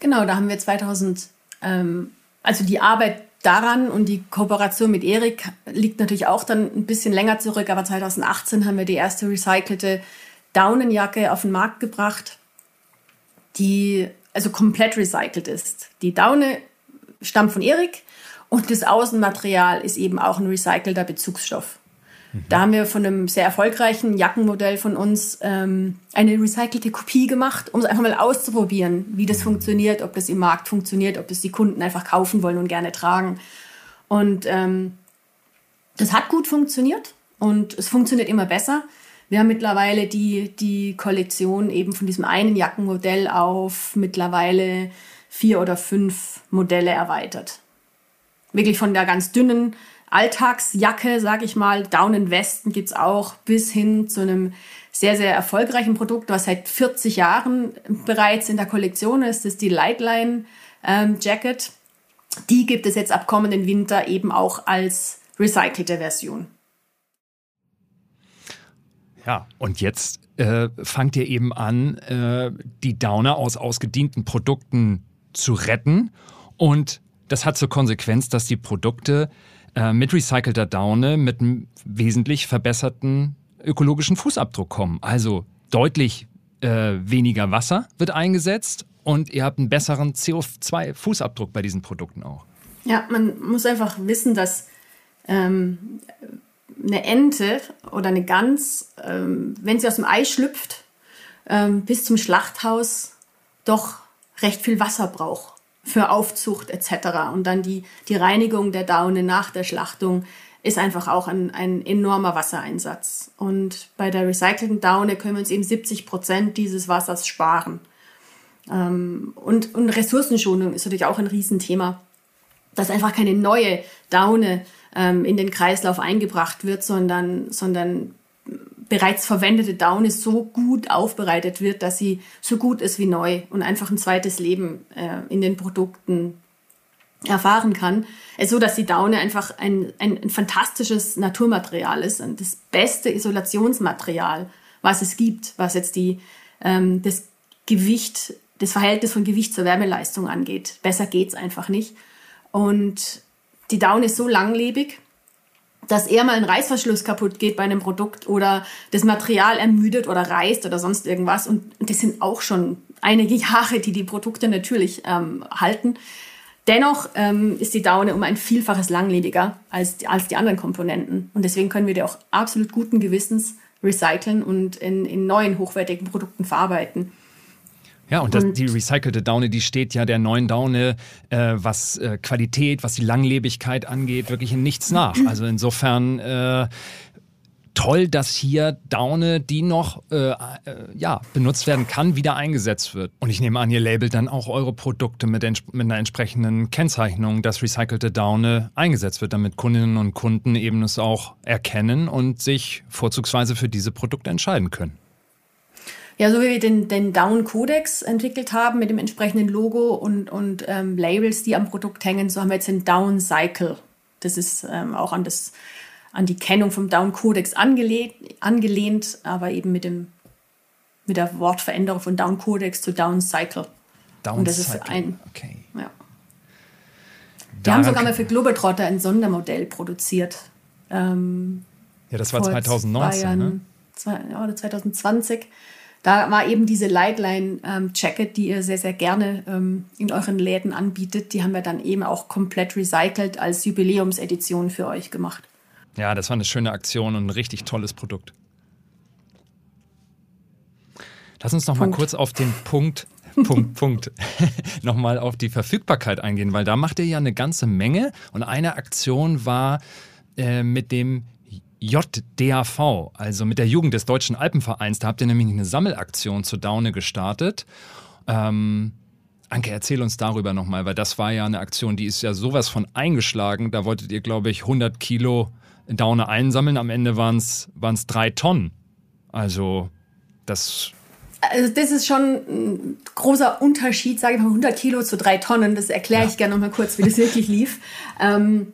Genau, da haben wir 2000, ähm, also die Arbeit daran und die Kooperation mit Erik liegt natürlich auch dann ein bisschen länger zurück, aber 2018 haben wir die erste recycelte Daunenjacke auf den Markt gebracht, die also komplett recycelt ist. Die Daune stammt von Erik und das Außenmaterial ist eben auch ein recycelter Bezugsstoff. Da haben wir von einem sehr erfolgreichen Jackenmodell von uns ähm, eine recycelte Kopie gemacht, um es einfach mal auszuprobieren, wie das funktioniert, ob das im Markt funktioniert, ob das die Kunden einfach kaufen wollen und gerne tragen. Und ähm, das hat gut funktioniert und es funktioniert immer besser. Wir haben mittlerweile die, die Kollektion eben von diesem einen Jackenmodell auf mittlerweile vier oder fünf Modelle erweitert. Wirklich von der ganz dünnen Alltagsjacke, sag ich mal, Daunenwesten gibt's auch, bis hin zu einem sehr, sehr erfolgreichen Produkt, was seit 40 Jahren bereits in der Kollektion ist. Das ist die Lightline ähm, Jacket. Die gibt es jetzt ab kommenden Winter eben auch als recycelte Version. Ja, und jetzt äh, fangt ihr eben an, äh, die Downer aus ausgedienten Produkten zu retten. Und das hat zur Konsequenz, dass die Produkte äh, mit recycelter Daune mit einem wesentlich verbesserten ökologischen Fußabdruck kommen. Also deutlich äh, weniger Wasser wird eingesetzt und ihr habt einen besseren CO2-Fußabdruck bei diesen Produkten auch. Ja, man muss einfach wissen, dass ähm, eine Ente oder eine Gans, ähm, wenn sie aus dem Ei schlüpft, ähm, bis zum Schlachthaus doch recht viel Wasser braucht für Aufzucht etc. Und dann die, die Reinigung der Daune nach der Schlachtung ist einfach auch ein, ein enormer Wassereinsatz. Und bei der recycelten Daune können wir uns eben 70 Prozent dieses Wassers sparen. Ähm, und, und Ressourcenschonung ist natürlich auch ein Riesenthema, dass einfach keine neue Daune ähm, in den Kreislauf eingebracht wird, sondern, sondern bereits verwendete Daune so gut aufbereitet wird, dass sie so gut ist wie neu und einfach ein zweites Leben äh, in den Produkten erfahren kann. So also, dass die Daune einfach ein, ein, ein fantastisches Naturmaterial ist und das beste Isolationsmaterial, was es gibt, was jetzt die, ähm, das Gewicht, das Verhältnis von Gewicht zur Wärmeleistung angeht. Besser geht's einfach nicht. Und die Daune ist so langlebig, dass eher mal ein Reißverschluss kaputt geht bei einem Produkt oder das Material ermüdet oder reißt oder sonst irgendwas. Und das sind auch schon einige Jahre, die die Produkte natürlich ähm, halten. Dennoch ähm, ist die Daune um ein Vielfaches langlebiger als die, als die anderen Komponenten. Und deswegen können wir die auch absolut guten Gewissens recyceln und in, in neuen hochwertigen Produkten verarbeiten. Ja, und, das, und die recycelte Daune, die steht ja der neuen Daune, äh, was äh, Qualität, was die Langlebigkeit angeht, wirklich in nichts nach. Also insofern äh, toll, dass hier Daune, die noch äh, äh, ja, benutzt werden kann, wieder eingesetzt wird. Und ich nehme an, ihr labelt dann auch eure Produkte mit, mit einer entsprechenden Kennzeichnung, dass recycelte Daune eingesetzt wird, damit Kundinnen und Kunden eben es auch erkennen und sich vorzugsweise für diese Produkte entscheiden können. Ja, so wie wir den, den Down Codex entwickelt haben mit dem entsprechenden Logo und, und ähm, Labels, die am Produkt hängen, so haben wir jetzt den Down Cycle. Das ist ähm, auch an, das, an die Kennung vom Down Codex angelehnt, angelehnt, aber eben mit, dem, mit der Wortveränderung von Down Codex zu Down Cycle. Down und das Cycle. ist ein. Okay. Ja. Die haben sogar mal für Globetrotter ein Sondermodell produziert. Ähm, Ja, das war vor 2019, zwei ne? Zwei, ja, oder 2020. Da war eben diese Lightline-Jacket, die ihr sehr, sehr gerne ähm, in euren Läden anbietet, die haben wir dann eben auch komplett recycelt als Jubiläumsedition für euch gemacht. Ja, das war eine schöne Aktion und ein richtig tolles Produkt. Lass uns noch mal Punkt. kurz auf den Punkt, Punkt, Punkt, nochmal auf die Verfügbarkeit eingehen, weil da macht ihr ja eine ganze Menge und eine Aktion war äh, mit dem JDAV, also mit der Jugend des Deutschen Alpenvereins. Da habt ihr nämlich eine Sammelaktion zur Daune gestartet. Ähm, Anke, erzähl uns darüber nochmal, weil das war ja eine Aktion, die ist ja sowas von eingeschlagen. Da wolltet ihr, glaube ich, 100 Kilo Daune einsammeln. Am Ende waren es drei Tonnen. Also, das Also das ist schon ein großer Unterschied, sage ich mal, 100 Kilo zu drei Tonnen. Das erkläre ich gerne noch mal kurz, wie das wirklich lief. Ähm,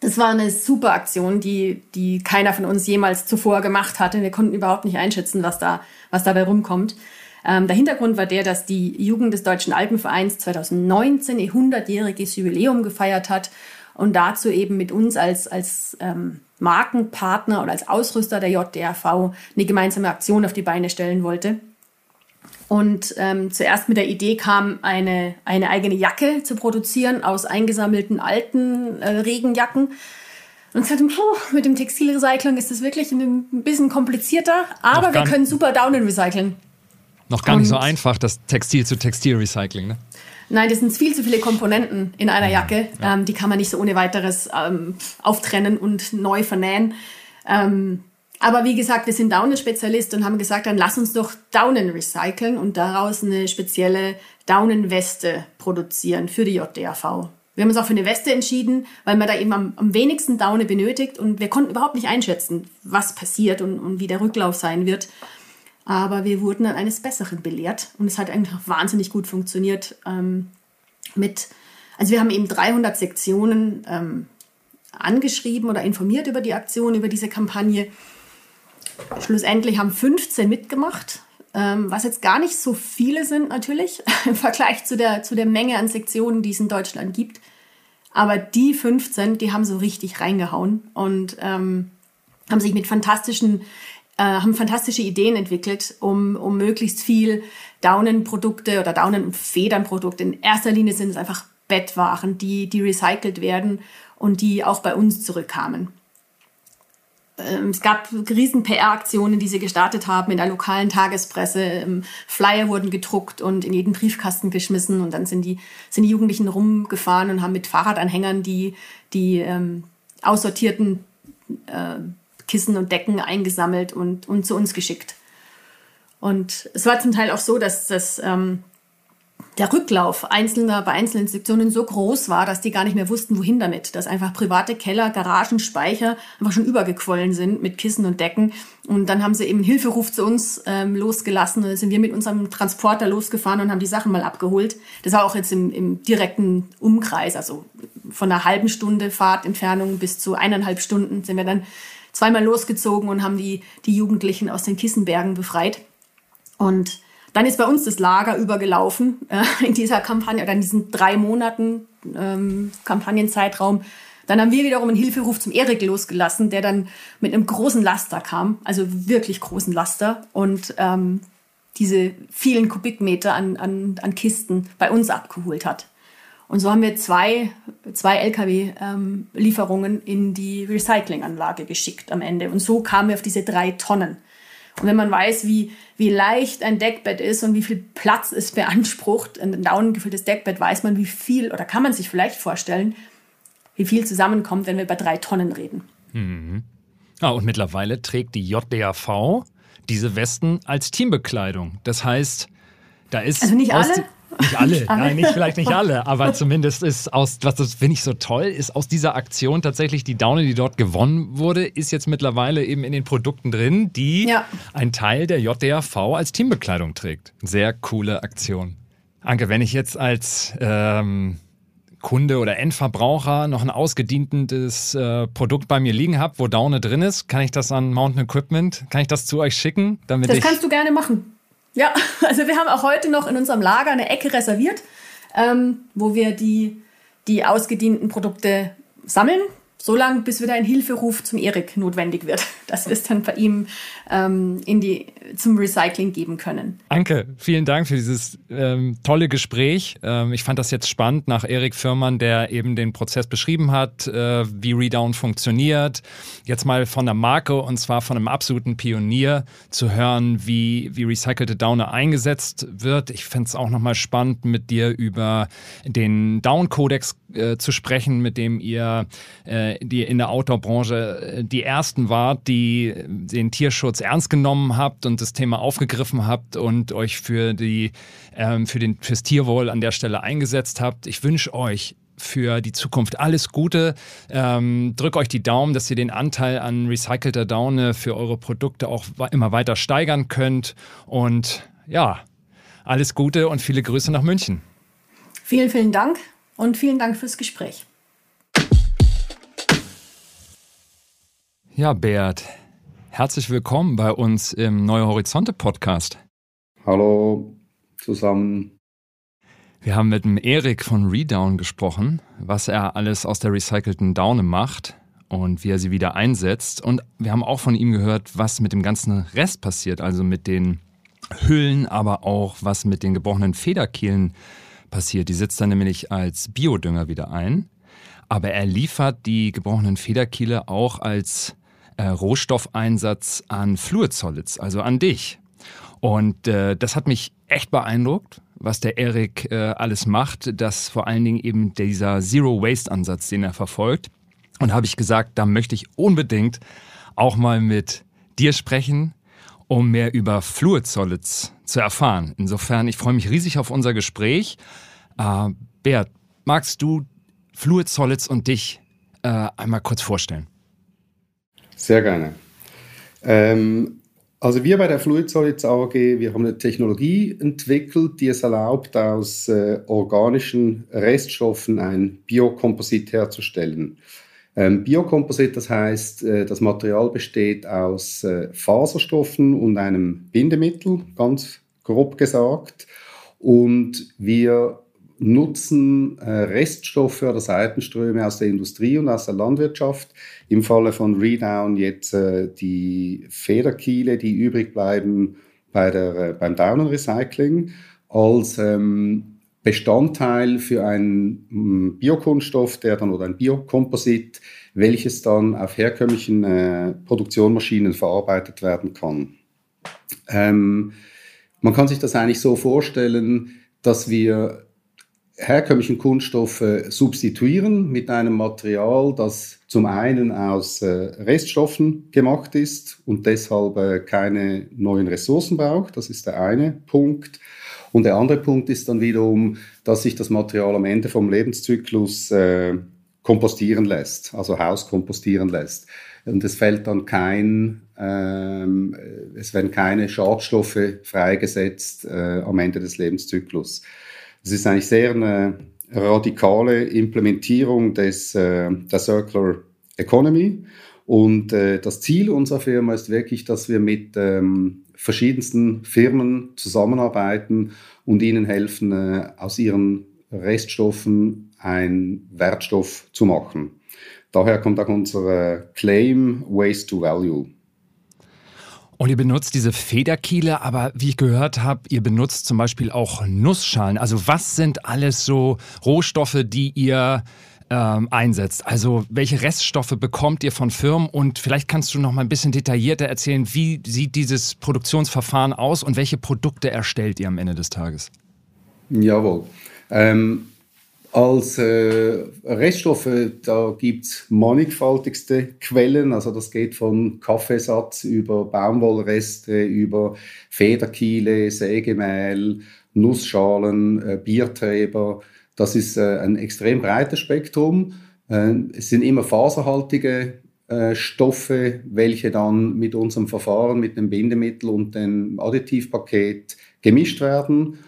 das war eine super Aktion, die, die keiner von uns jemals zuvor gemacht hatte. Wir konnten überhaupt nicht einschätzen, was, da, was dabei rumkommt. Ähm, der Hintergrund war der, dass die Jugend des Deutschen Alpenvereins 2019 ihr 100-jähriges Jubiläum gefeiert hat und dazu eben mit uns als, als ähm, Markenpartner oder als Ausrüster der JDRV eine gemeinsame Aktion auf die Beine stellen wollte. Und ähm, zuerst mit der Idee kam, eine, eine eigene Jacke zu produzieren aus eingesammelten alten äh, Regenjacken. Und ich dachte, puh, mit dem Textilrecycling ist das wirklich ein, bisschen komplizierter, aber wir können super Daunen recyceln. noch gar nicht so Und- einfach, das Textil zu Textil-Recycling. Ne? Nein, das sind viel zu viele Komponenten in einer Jacke. Ähm, die kann man nicht so ohne weiteres ähm, auftrennen und neu vernähen. Ähm, aber wie gesagt, wir sind Daunenspezialist und haben gesagt, dann lass uns doch Daunen recyceln und daraus eine spezielle Daunenweste produzieren für die JDAV. Wir haben uns auch für eine Weste entschieden, weil man da eben am, am wenigsten Daune benötigt und wir konnten überhaupt nicht einschätzen, was passiert und, und wie der Rücklauf sein wird. Aber wir wurden dann eines Besseren belehrt und es hat einfach wahnsinnig gut funktioniert. Ähm, mit, also wir haben eben 300 Sektionen ähm, angeschrieben oder informiert über die Aktion, über diese Kampagne. Schlussendlich haben 15 mitgemacht, ähm, was jetzt gar nicht so viele sind natürlich im Vergleich zu der, zu der Menge an Sektionen, die es in Deutschland gibt. Aber die 15, die haben so richtig reingehauen und ähm, haben sich mit fantastischen, äh, haben fantastische Ideen entwickelt, um, um möglichst viel Daunenprodukte oder Daunen- und Federnprodukte. In erster Linie sind es einfach Bettwaren, die, die recycelt werden und die auch bei uns zurückkamen. Ähm, Es gab riesen PR-Aktionen, die sie gestartet haben in der lokalen Tagespresse. Ähm, Flyer wurden gedruckt und in jeden Briefkasten geschmissen. Und dann sind die, sind die Jugendlichen rumgefahren und haben mit Fahrradanhängern die, die ähm, aussortierten äh, Kissen und Decken eingesammelt und, und zu uns geschickt. Und es war zum Teil auch so, dass das, ähm, der Rücklauf einzelner bei einzelnen Sektionen so groß war, dass die gar nicht mehr wussten, wohin damit. Dass einfach private Keller, Garagen, Speicher einfach schon übergequollen sind mit Kissen und Decken. Und dann haben sie eben Hilferuf zu uns ähm, losgelassen. Und dann sind wir mit unserem Transporter losgefahren und haben die Sachen mal abgeholt. Das war auch jetzt im, im direkten Umkreis, also von einer halben Stunde Fahrtentfernung bis zu eineinhalb Stunden sind wir dann zweimal losgezogen und haben die, die Jugendlichen aus den Kissenbergen befreit. Und dann ist bei uns das Lager übergelaufen äh, in dieser Kampagne oder in diesen drei Monaten ähm, Kampagnenzeitraum. Dann haben wir wiederum einen Hilferuf zum Erik losgelassen, der dann mit einem großen Laster kam, also wirklich großen Laster und ähm, diese vielen Kubikmeter an, an, an Kisten bei uns abgeholt hat. Und so haben wir zwei, zwei Lkw-Lieferungen in die Recyclinganlage geschickt am Ende. Und so kamen wir auf diese drei Tonnen. Und wenn man weiß, wie, wie leicht ein Deckbett ist und wie viel Platz es beansprucht, ein daunengefülltes Deckbett, weiß man, wie viel, oder kann man sich vielleicht vorstellen, wie viel zusammenkommt, wenn wir über drei Tonnen reden. Ah, und mittlerweile trägt die JDAV diese Westen als Teambekleidung. Das heißt, da ist. Also nicht alle, Nicht alle, nein, nicht, vielleicht nicht alle, aber zumindest ist aus, was das finde ich so toll, ist aus dieser Aktion tatsächlich die Daune, die dort gewonnen wurde, ist jetzt mittlerweile eben in den Produkten drin, die ja. ein Teil der JDAV als Teambekleidung trägt. Sehr coole Aktion. Anke, wenn ich jetzt als ähm, Kunde oder Endverbraucher noch ein ausgedientes äh, Produkt bei mir liegen habe, wo Daune drin ist, kann ich das an Mountain Equipment, kann ich das zu euch schicken? Damit das kannst du gerne machen. Ja, also wir haben auch heute noch in unserem Lager eine Ecke reserviert, ähm, wo wir die, die ausgedienten Produkte sammeln so lange, bis wieder ein Hilferuf zum Erik notwendig wird, dass wir es dann bei ihm ähm, in die, zum Recycling geben können. Anke, vielen Dank für dieses ähm, tolle Gespräch. Ähm, ich fand das jetzt spannend nach Erik Firmann, der eben den Prozess beschrieben hat, äh, wie Redown funktioniert. Jetzt mal von der Marke und zwar von einem absoluten Pionier zu hören, wie, wie recycelte Downer eingesetzt wird. Ich fände es auch nochmal spannend, mit dir über den Down-Kodex äh, zu sprechen, mit dem ihr äh, die in der Outdoor-Branche äh, die ersten wart, die den Tierschutz ernst genommen habt und das Thema aufgegriffen habt und euch für die ähm, für den fürs Tierwohl an der Stelle eingesetzt habt. Ich wünsche euch für die Zukunft alles Gute. Ähm, drück euch die Daumen, dass ihr den Anteil an recycelter Daune für eure Produkte auch immer weiter steigern könnt. Und ja, alles Gute und viele Grüße nach München. Vielen, vielen Dank und vielen Dank fürs Gespräch. Ja, Bert, herzlich willkommen bei uns im Neue Horizonte Podcast. Hallo zusammen. Wir haben mit dem Erik von Redown gesprochen, was er alles aus der recycelten Daune macht und wie er sie wieder einsetzt. Und wir haben auch von ihm gehört, was mit dem ganzen Rest passiert, also mit den Hüllen, aber auch was mit den gebrochenen Federkehlen passiert. Die sitzt dann nämlich als Biodünger wieder ein. Aber er liefert die gebrochenen Federkiele auch als äh, Rohstoffeinsatz an Fluid Solids, also an dich. Und äh, das hat mich echt beeindruckt, was der Erik äh, alles macht, dass vor allen Dingen eben dieser Zero Waste Ansatz, den er verfolgt. Und habe ich gesagt, da möchte ich unbedingt auch mal mit dir sprechen, um mehr über Fluid Solids zu erfahren. Insofern, ich freue mich riesig auf unser Gespräch. Äh, Bert, magst du Fluid Solids und dich äh, einmal kurz vorstellen? Sehr gerne. Ähm, also wir bei der Fluid Solids AG, wir haben eine Technologie entwickelt, die es erlaubt, aus äh, organischen Reststoffen ein Biokomposit herzustellen. Ähm, Biokomposit, das heißt, äh, das Material besteht aus äh, Faserstoffen und einem Bindemittel, ganz grob gesagt. Und wir nutzen äh, Reststoffe oder Seitenströme aus der Industrie und aus der Landwirtschaft. Im Falle von Redown jetzt äh, die Federkiele, die übrig bleiben bei der, äh, beim Daunenrecycling, als ähm, Bestandteil für einen mm, Biokunststoff, der dann oder ein Biokomposit, welches dann auf herkömmlichen äh, Produktionsmaschinen verarbeitet werden kann. Ähm, man kann sich das eigentlich so vorstellen, dass wir herkömmlichen Kunststoffe substituieren mit einem Material, das zum einen aus äh, Reststoffen gemacht ist und deshalb äh, keine neuen Ressourcen braucht. Das ist der eine Punkt. Und der andere Punkt ist dann wiederum, dass sich das Material am Ende vom Lebenszyklus äh, kompostieren lässt, also hauskompostieren lässt. Und es fällt dann kein, ähm, es werden keine Schadstoffe freigesetzt äh, am Ende des Lebenszyklus. Es ist eigentlich sehr eine radikale Implementierung des, äh, der Circular Economy. Und äh, das Ziel unserer Firma ist wirklich, dass wir mit ähm, verschiedensten Firmen zusammenarbeiten und ihnen helfen, äh, aus ihren Reststoffen einen Wertstoff zu machen. Daher kommt auch unser Claim Waste to Value. Und ihr benutzt diese Federkiele, aber wie ich gehört habe, ihr benutzt zum Beispiel auch Nussschalen. Also was sind alles so Rohstoffe, die ihr ähm, einsetzt? Also welche Reststoffe bekommt ihr von Firmen? Und vielleicht kannst du noch mal ein bisschen detaillierter erzählen, wie sieht dieses Produktionsverfahren aus und welche Produkte erstellt ihr am Ende des Tages? Jawohl. Ähm, Als äh, Reststoffe, gibt es mannigfaltigste Quellen. Also das geht von Kaffeesatz über Baumwollreste, über Federkiele, Sägemehl, Nussschalen, äh, Bierträber. Das ist äh, ein extrem breites Spektrum. Äh, es sind immer faserhaltige äh, Stoffe, welche dann mit unserem Verfahren, mit dem Bindemittel und dem Additivpaket gemischt werden.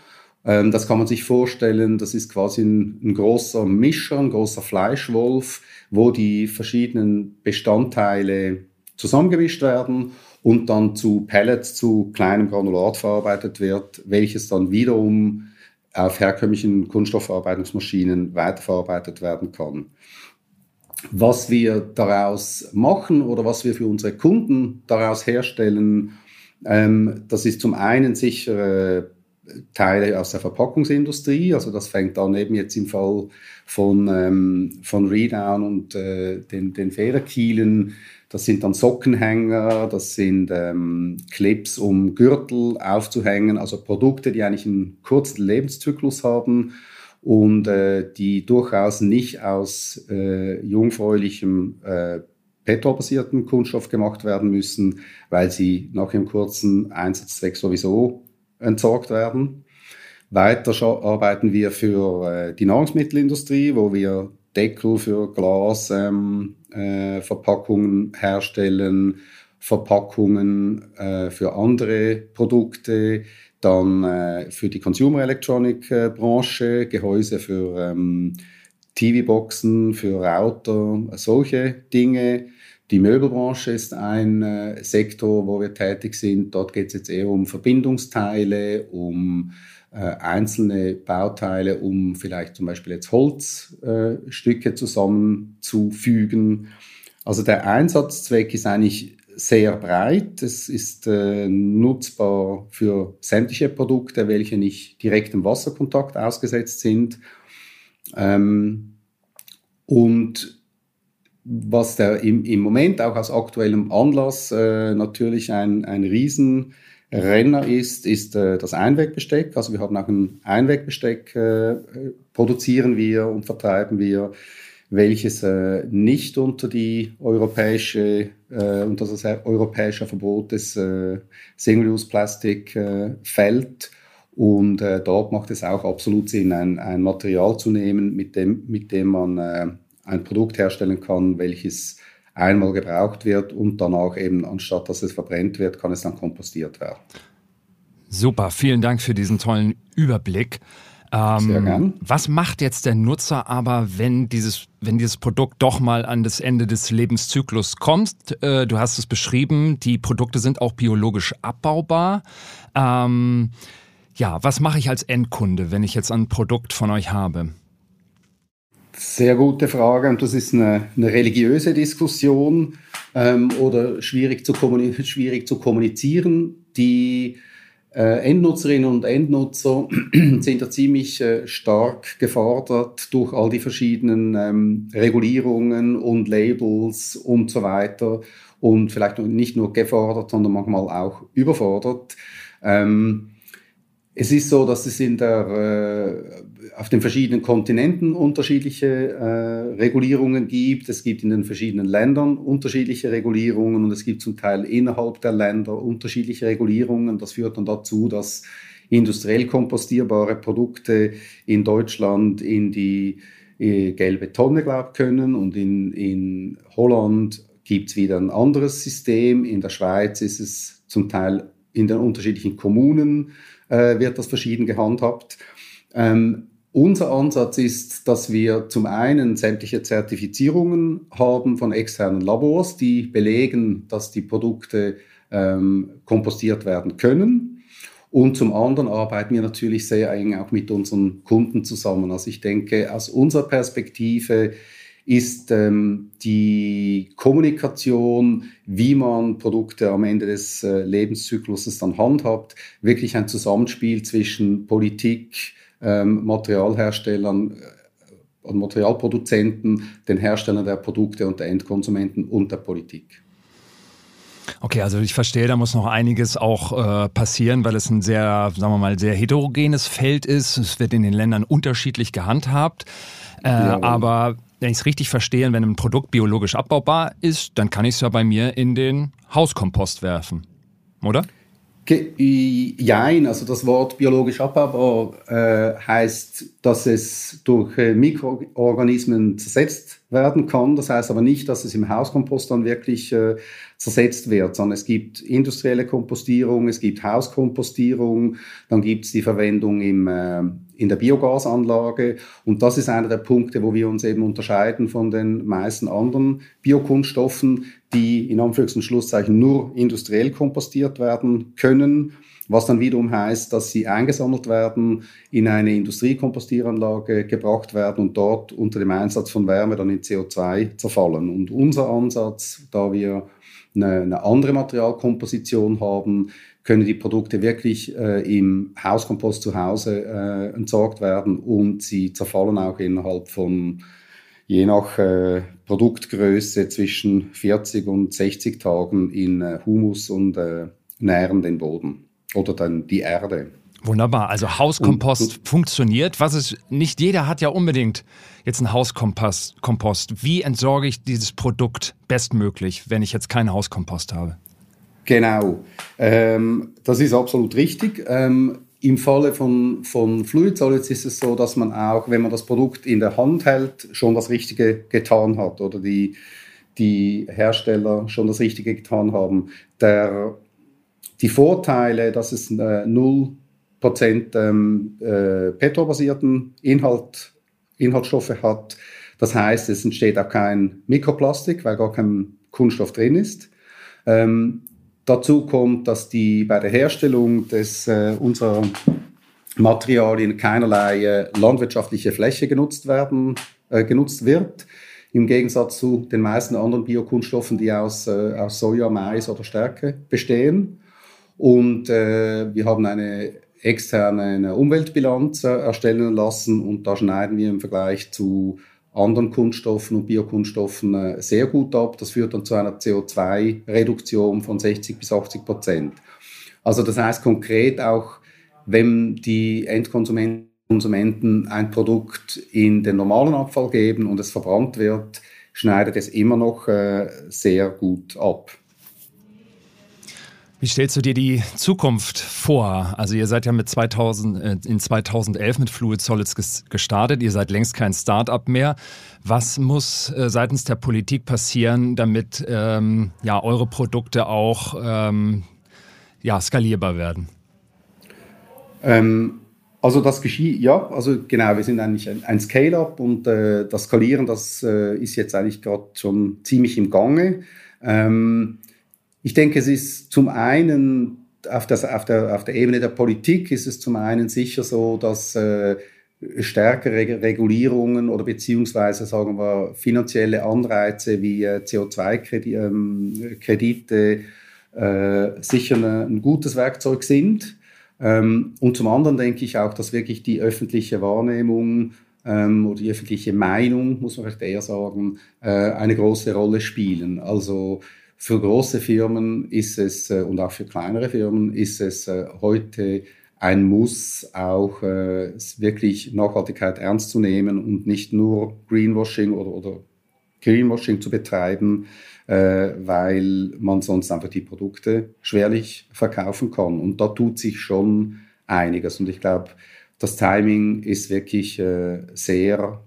Ähm, das kann man sich vorstellen, das ist quasi ein, ein, großer Mischer, ein großer Fleischwolf, wo die verschiedenen Bestandteile zusammengemischt werden und dann zu Pellets, zu kleinem Granulat verarbeitet wird, welches dann wiederum auf herkömmlichen Kunststoffverarbeitungsmaschinen weiterverarbeitet werden kann. Was wir daraus machen oder was wir für unsere Kunden daraus herstellen, ähm, das ist zum einen sicher Teile aus der Verpackungsindustrie. Also das fängt an eben jetzt im Fall von, ähm, von Redown und äh, den, den Federkielen. Das sind dann Sockenhänger, das sind ähm, Clips, um Gürtel aufzuhängen, also Produkte, die eigentlich einen kurzen Lebenszyklus haben und äh, die durchaus nicht aus äh, jungfräulichem äh, petrolbasierten Kunststoff gemacht werden müssen, weil sie nach ihrem kurzen Einsatzzweck sowieso entsorgt werden. Weiter arbeiten wir für äh, die Nahrungsmittelindustrie, wo wir Deckel für Glasverpackungen ähm, äh, herstellen, Verpackungen äh, für andere Produkte, dann äh, für die Consumer Electronic äh, Branche, Gehäuse für ähm, TV-Boxen, für Router, solche Dinge. Die Möbelbranche ist ein äh, Sektor, wo wir tätig sind. Dort geht es jetzt eher um Verbindungsteile, um äh, einzelne Bauteile, um vielleicht zum Beispiel jetzt Holzstücke äh, zusammenzufügen. Also der Einsatzzweck ist eigentlich sehr breit. Es ist äh, nutzbar für sämtliche Produkte, welche nicht direkt im Wasserkontakt ausgesetzt sind. Ähm, und was der im, im Moment auch aus aktuellem Anlass äh, natürlich ein, ein Riesenrenner ist, ist äh, das Einwegbesteck. Also wir haben auch ein Einwegbesteck, äh, produzieren wir und vertreiben wir, welches äh, nicht unter die europäische, äh, unter das europäische Verbot des äh, Single-Use-Plastik fällt. Und dort macht es auch absolut Sinn, ein, ein Material zu nehmen, mit dem, mit dem man ein Produkt herstellen kann, welches einmal gebraucht wird und dann auch eben, anstatt dass es verbrennt wird, kann es dann kompostiert werden. Super, vielen Dank für diesen tollen Überblick. Ähm, Sehr gern. Was macht jetzt der Nutzer aber, wenn dieses, wenn dieses Produkt doch mal an das Ende des Lebenszyklus kommt? Äh, du hast es beschrieben, die Produkte sind auch biologisch abbaubar. Ähm, ja, was mache ich als Endkunde, wenn ich jetzt ein Produkt von euch habe? Sehr gute Frage und das ist eine, eine religiöse Diskussion ähm, oder schwierig zu, schwierig zu kommunizieren. Die äh, Endnutzerinnen und Endnutzer sind da ziemlich äh, stark gefordert durch all die verschiedenen ähm, Regulierungen und Labels und so weiter und vielleicht nicht nur gefordert, sondern manchmal auch überfordert. Ähm, es ist so, dass es in der, äh, auf den verschiedenen Kontinenten unterschiedliche äh, Regulierungen gibt. Es gibt in den verschiedenen Ländern unterschiedliche Regulierungen und es gibt zum Teil innerhalb der Länder unterschiedliche Regulierungen. Das führt dann dazu, dass industriell kompostierbare Produkte in Deutschland in die äh, gelbe Tonne glauben können und in, in Holland gibt es wieder ein anderes System. In der Schweiz ist es zum Teil in den unterschiedlichen Kommunen äh, wird das verschieden gehandhabt. Ähm, unser Ansatz ist, dass wir zum einen sämtliche Zertifizierungen haben von externen Labors, die belegen, dass die Produkte ähm, kompostiert werden können. Und zum anderen arbeiten wir natürlich sehr eng auch mit unseren Kunden zusammen. Also ich denke, aus unserer Perspektive ist ähm, die Kommunikation, wie man Produkte am Ende des äh, Lebenszykluses dann handhabt, wirklich ein Zusammenspiel zwischen Politik, ähm, Materialherstellern, äh, Materialproduzenten, den Herstellern der Produkte und der Endkonsumenten und der Politik. Okay, also ich verstehe, da muss noch einiges auch äh, passieren, weil es ein sehr, sagen wir mal, sehr heterogenes Feld ist. Es wird in den Ländern unterschiedlich gehandhabt. Äh, ja. Aber wenn ich es richtig verstehe, wenn ein Produkt biologisch abbaubar ist, dann kann ich es ja bei mir in den Hauskompost werfen, oder? Jein, also das Wort biologisch abbaubar äh, heißt, dass es durch äh, Mikroorganismen zersetzt werden kann. Das heißt aber nicht, dass es im Hauskompost dann wirklich äh, zersetzt wird, sondern es gibt industrielle Kompostierung, es gibt Hauskompostierung, dann gibt es die Verwendung im, äh, in der Biogasanlage und das ist einer der Punkte, wo wir uns eben unterscheiden von den meisten anderen Biokunststoffen, die in Anführungs- und Schlusszeichen nur industriell kompostiert werden können was dann wiederum heißt, dass sie eingesammelt werden, in eine Industriekompostieranlage gebracht werden und dort unter dem Einsatz von Wärme dann in CO2 zerfallen. Und unser Ansatz, da wir eine, andere Materialkomposition haben, können die Produkte wirklich äh, im Hauskompost zu Hause äh, entsorgt werden und sie zerfallen auch innerhalb von je nach äh, Produktgröße zwischen 40 und 60 Tagen in äh, Humus und äh, nähren den Boden oder dann die Erde. Wunderbar. Also Hauskompost und, funktioniert. Was ist, nicht jeder hat ja unbedingt jetzt einen Hauskompost. Kompost. Wie entsorge ich dieses Produkt bestmöglich, wenn ich jetzt keinen Hauskompost habe? Genau. Ähm, das ist absolut richtig. Ähm, Im Falle von, von Fluid Solids ist es so, dass man auch, wenn man das Produkt in der Hand hält, schon das Richtige getan hat oder die, die Hersteller schon das Richtige getan haben. Der die Vorteile, dass es äh, 0% ähm, äh, petrobasierten Inhalt, Inhaltsstoffe hat. Das heißt, es entsteht auch kein Mikroplastik, weil gar kein Kunststoff drin ist. Ähm, dazu kommt, dass die bei der Herstellung des, äh, unserer Materialien keinerlei äh, landwirtschaftliche Fläche genutzt, werden, äh, genutzt wird. Im Gegensatz zu den meisten anderen Biokunststoffen, die aus, äh, aus Soja, Mais oder Stärke bestehen. Und äh, wir haben eine externe eine Umweltbilanz äh, erstellen lassen und da schneiden wir im Vergleich zu anderen Kunststoffen und Biokunststoffen äh, sehr gut ab. Das führt dann zu einer CO2-Reduktion von 60 bis 80 Prozent. Also das heißt konkret auch, wenn die Endkonsumenten ein Produkt in den normalen Abfall geben und es verbrannt wird, schneidet es immer noch äh, sehr gut ab. Wie stellst du dir die Zukunft vor? Also ihr seid ja mit 2000, äh, in 2011 mit Fluid Solids gestartet. Ihr seid längst kein Start-up mehr. Was muss äh, seitens der Politik passieren, damit ähm, ja, eure Produkte auch ähm, ja, skalierbar werden? Ähm, also das geschieht, ja, also genau, wir sind eigentlich ein, ein Scale-up und äh, das Skalieren, das äh, ist jetzt eigentlich gerade schon ziemlich im Gange. Ähm, ich denke, es ist zum einen auf, das, auf, der, auf der Ebene der Politik ist es zum einen sicher so, dass äh, stärkere Regulierungen oder beziehungsweise sagen wir finanzielle Anreize wie äh, CO2-Kredite ähm, äh, sicher eine, ein gutes Werkzeug sind. Ähm, und zum anderen denke ich auch, dass wirklich die öffentliche Wahrnehmung ähm, oder die öffentliche Meinung, muss man vielleicht eher sagen, äh, eine große Rolle spielen. Also für große Firmen ist es äh, und auch für kleinere Firmen ist es äh, heute ein Muss, auch äh, wirklich Nachhaltigkeit ernst zu nehmen und nicht nur Greenwashing oder, oder Greenwashing zu betreiben, weil man sonst einfach die Produkte schwerlich verkaufen kann. Und da tut sich schon einiges. Und ich glaube, das Timing ist wirklich sehr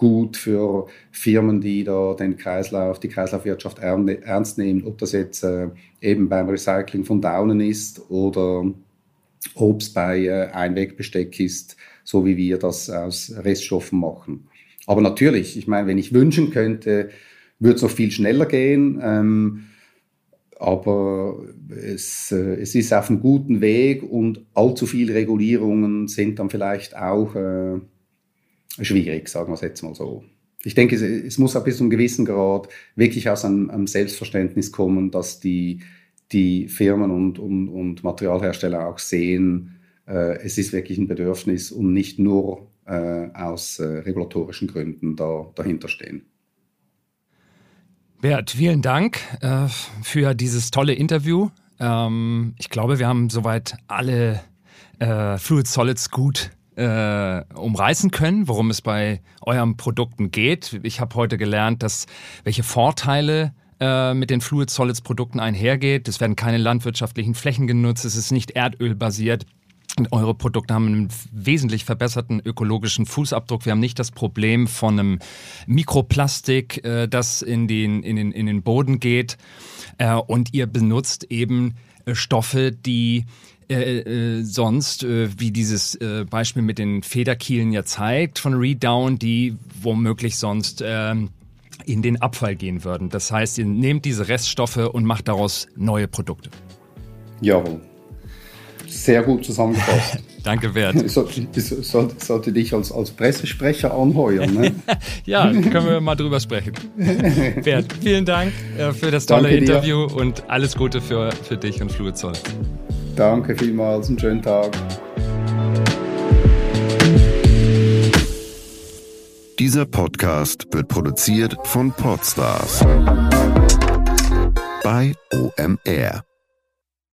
gut für Firmen, die da den Kreislauf, die Kreislaufwirtschaft ernst nehmen, ob das jetzt äh, eben beim Recycling von Daunen ist oder ob es bei äh, Einwegbesteck ist, so wie wir das aus Reststoffen machen. Aber natürlich, ich meine, wenn ich wünschen könnte, würde es noch viel schneller gehen. Ähm, aber es, äh, es ist auf einem guten Weg und allzu viele Regulierungen sind dann vielleicht auch äh, schwierig, sagen wir es jetzt mal so. Ich denke, es, es muss auch bis zu einem gewissen Grad wirklich aus einem, einem Selbstverständnis kommen, dass die, die Firmen und, und, und Materialhersteller auch sehen, äh, es ist wirklich ein Bedürfnis und nicht nur äh, aus äh, regulatorischen Gründen da, dahinter stehen. Bert, vielen Dank äh, für dieses tolle Interview. Ähm, ich glaube, wir haben soweit alle äh, Fluid Solids gut äh, umreißen können, worum es bei euren Produkten geht. Ich habe heute gelernt, dass welche Vorteile äh, mit den Fluid Solids Produkten einhergeht. Es werden keine landwirtschaftlichen Flächen genutzt, es ist nicht erdölbasiert. Und eure Produkte haben einen wesentlich verbesserten ökologischen Fußabdruck. Wir haben nicht das Problem von einem Mikroplastik, äh, das in den, in, den, in den Boden geht. Äh, und ihr benutzt eben Stoffe, die äh, äh, sonst, äh, wie dieses äh, Beispiel mit den Federkielen ja zeigt von Redown, die womöglich sonst ähm, in den Abfall gehen würden. Das heißt, ihr nehmt diese Reststoffe und macht daraus neue Produkte. Jawohl. Sehr gut zusammengefasst. Danke, Bert. Ich sollte, ich sollte dich als, als Pressesprecher anheuern. Ne? ja, können wir mal drüber sprechen. Bert, vielen Dank äh, für das tolle Danke Interview dir. und alles Gute für, für dich und Fluid Solid. Danke vielmals, einen schönen Tag. Dieser Podcast wird produziert von Podstars bei OMR.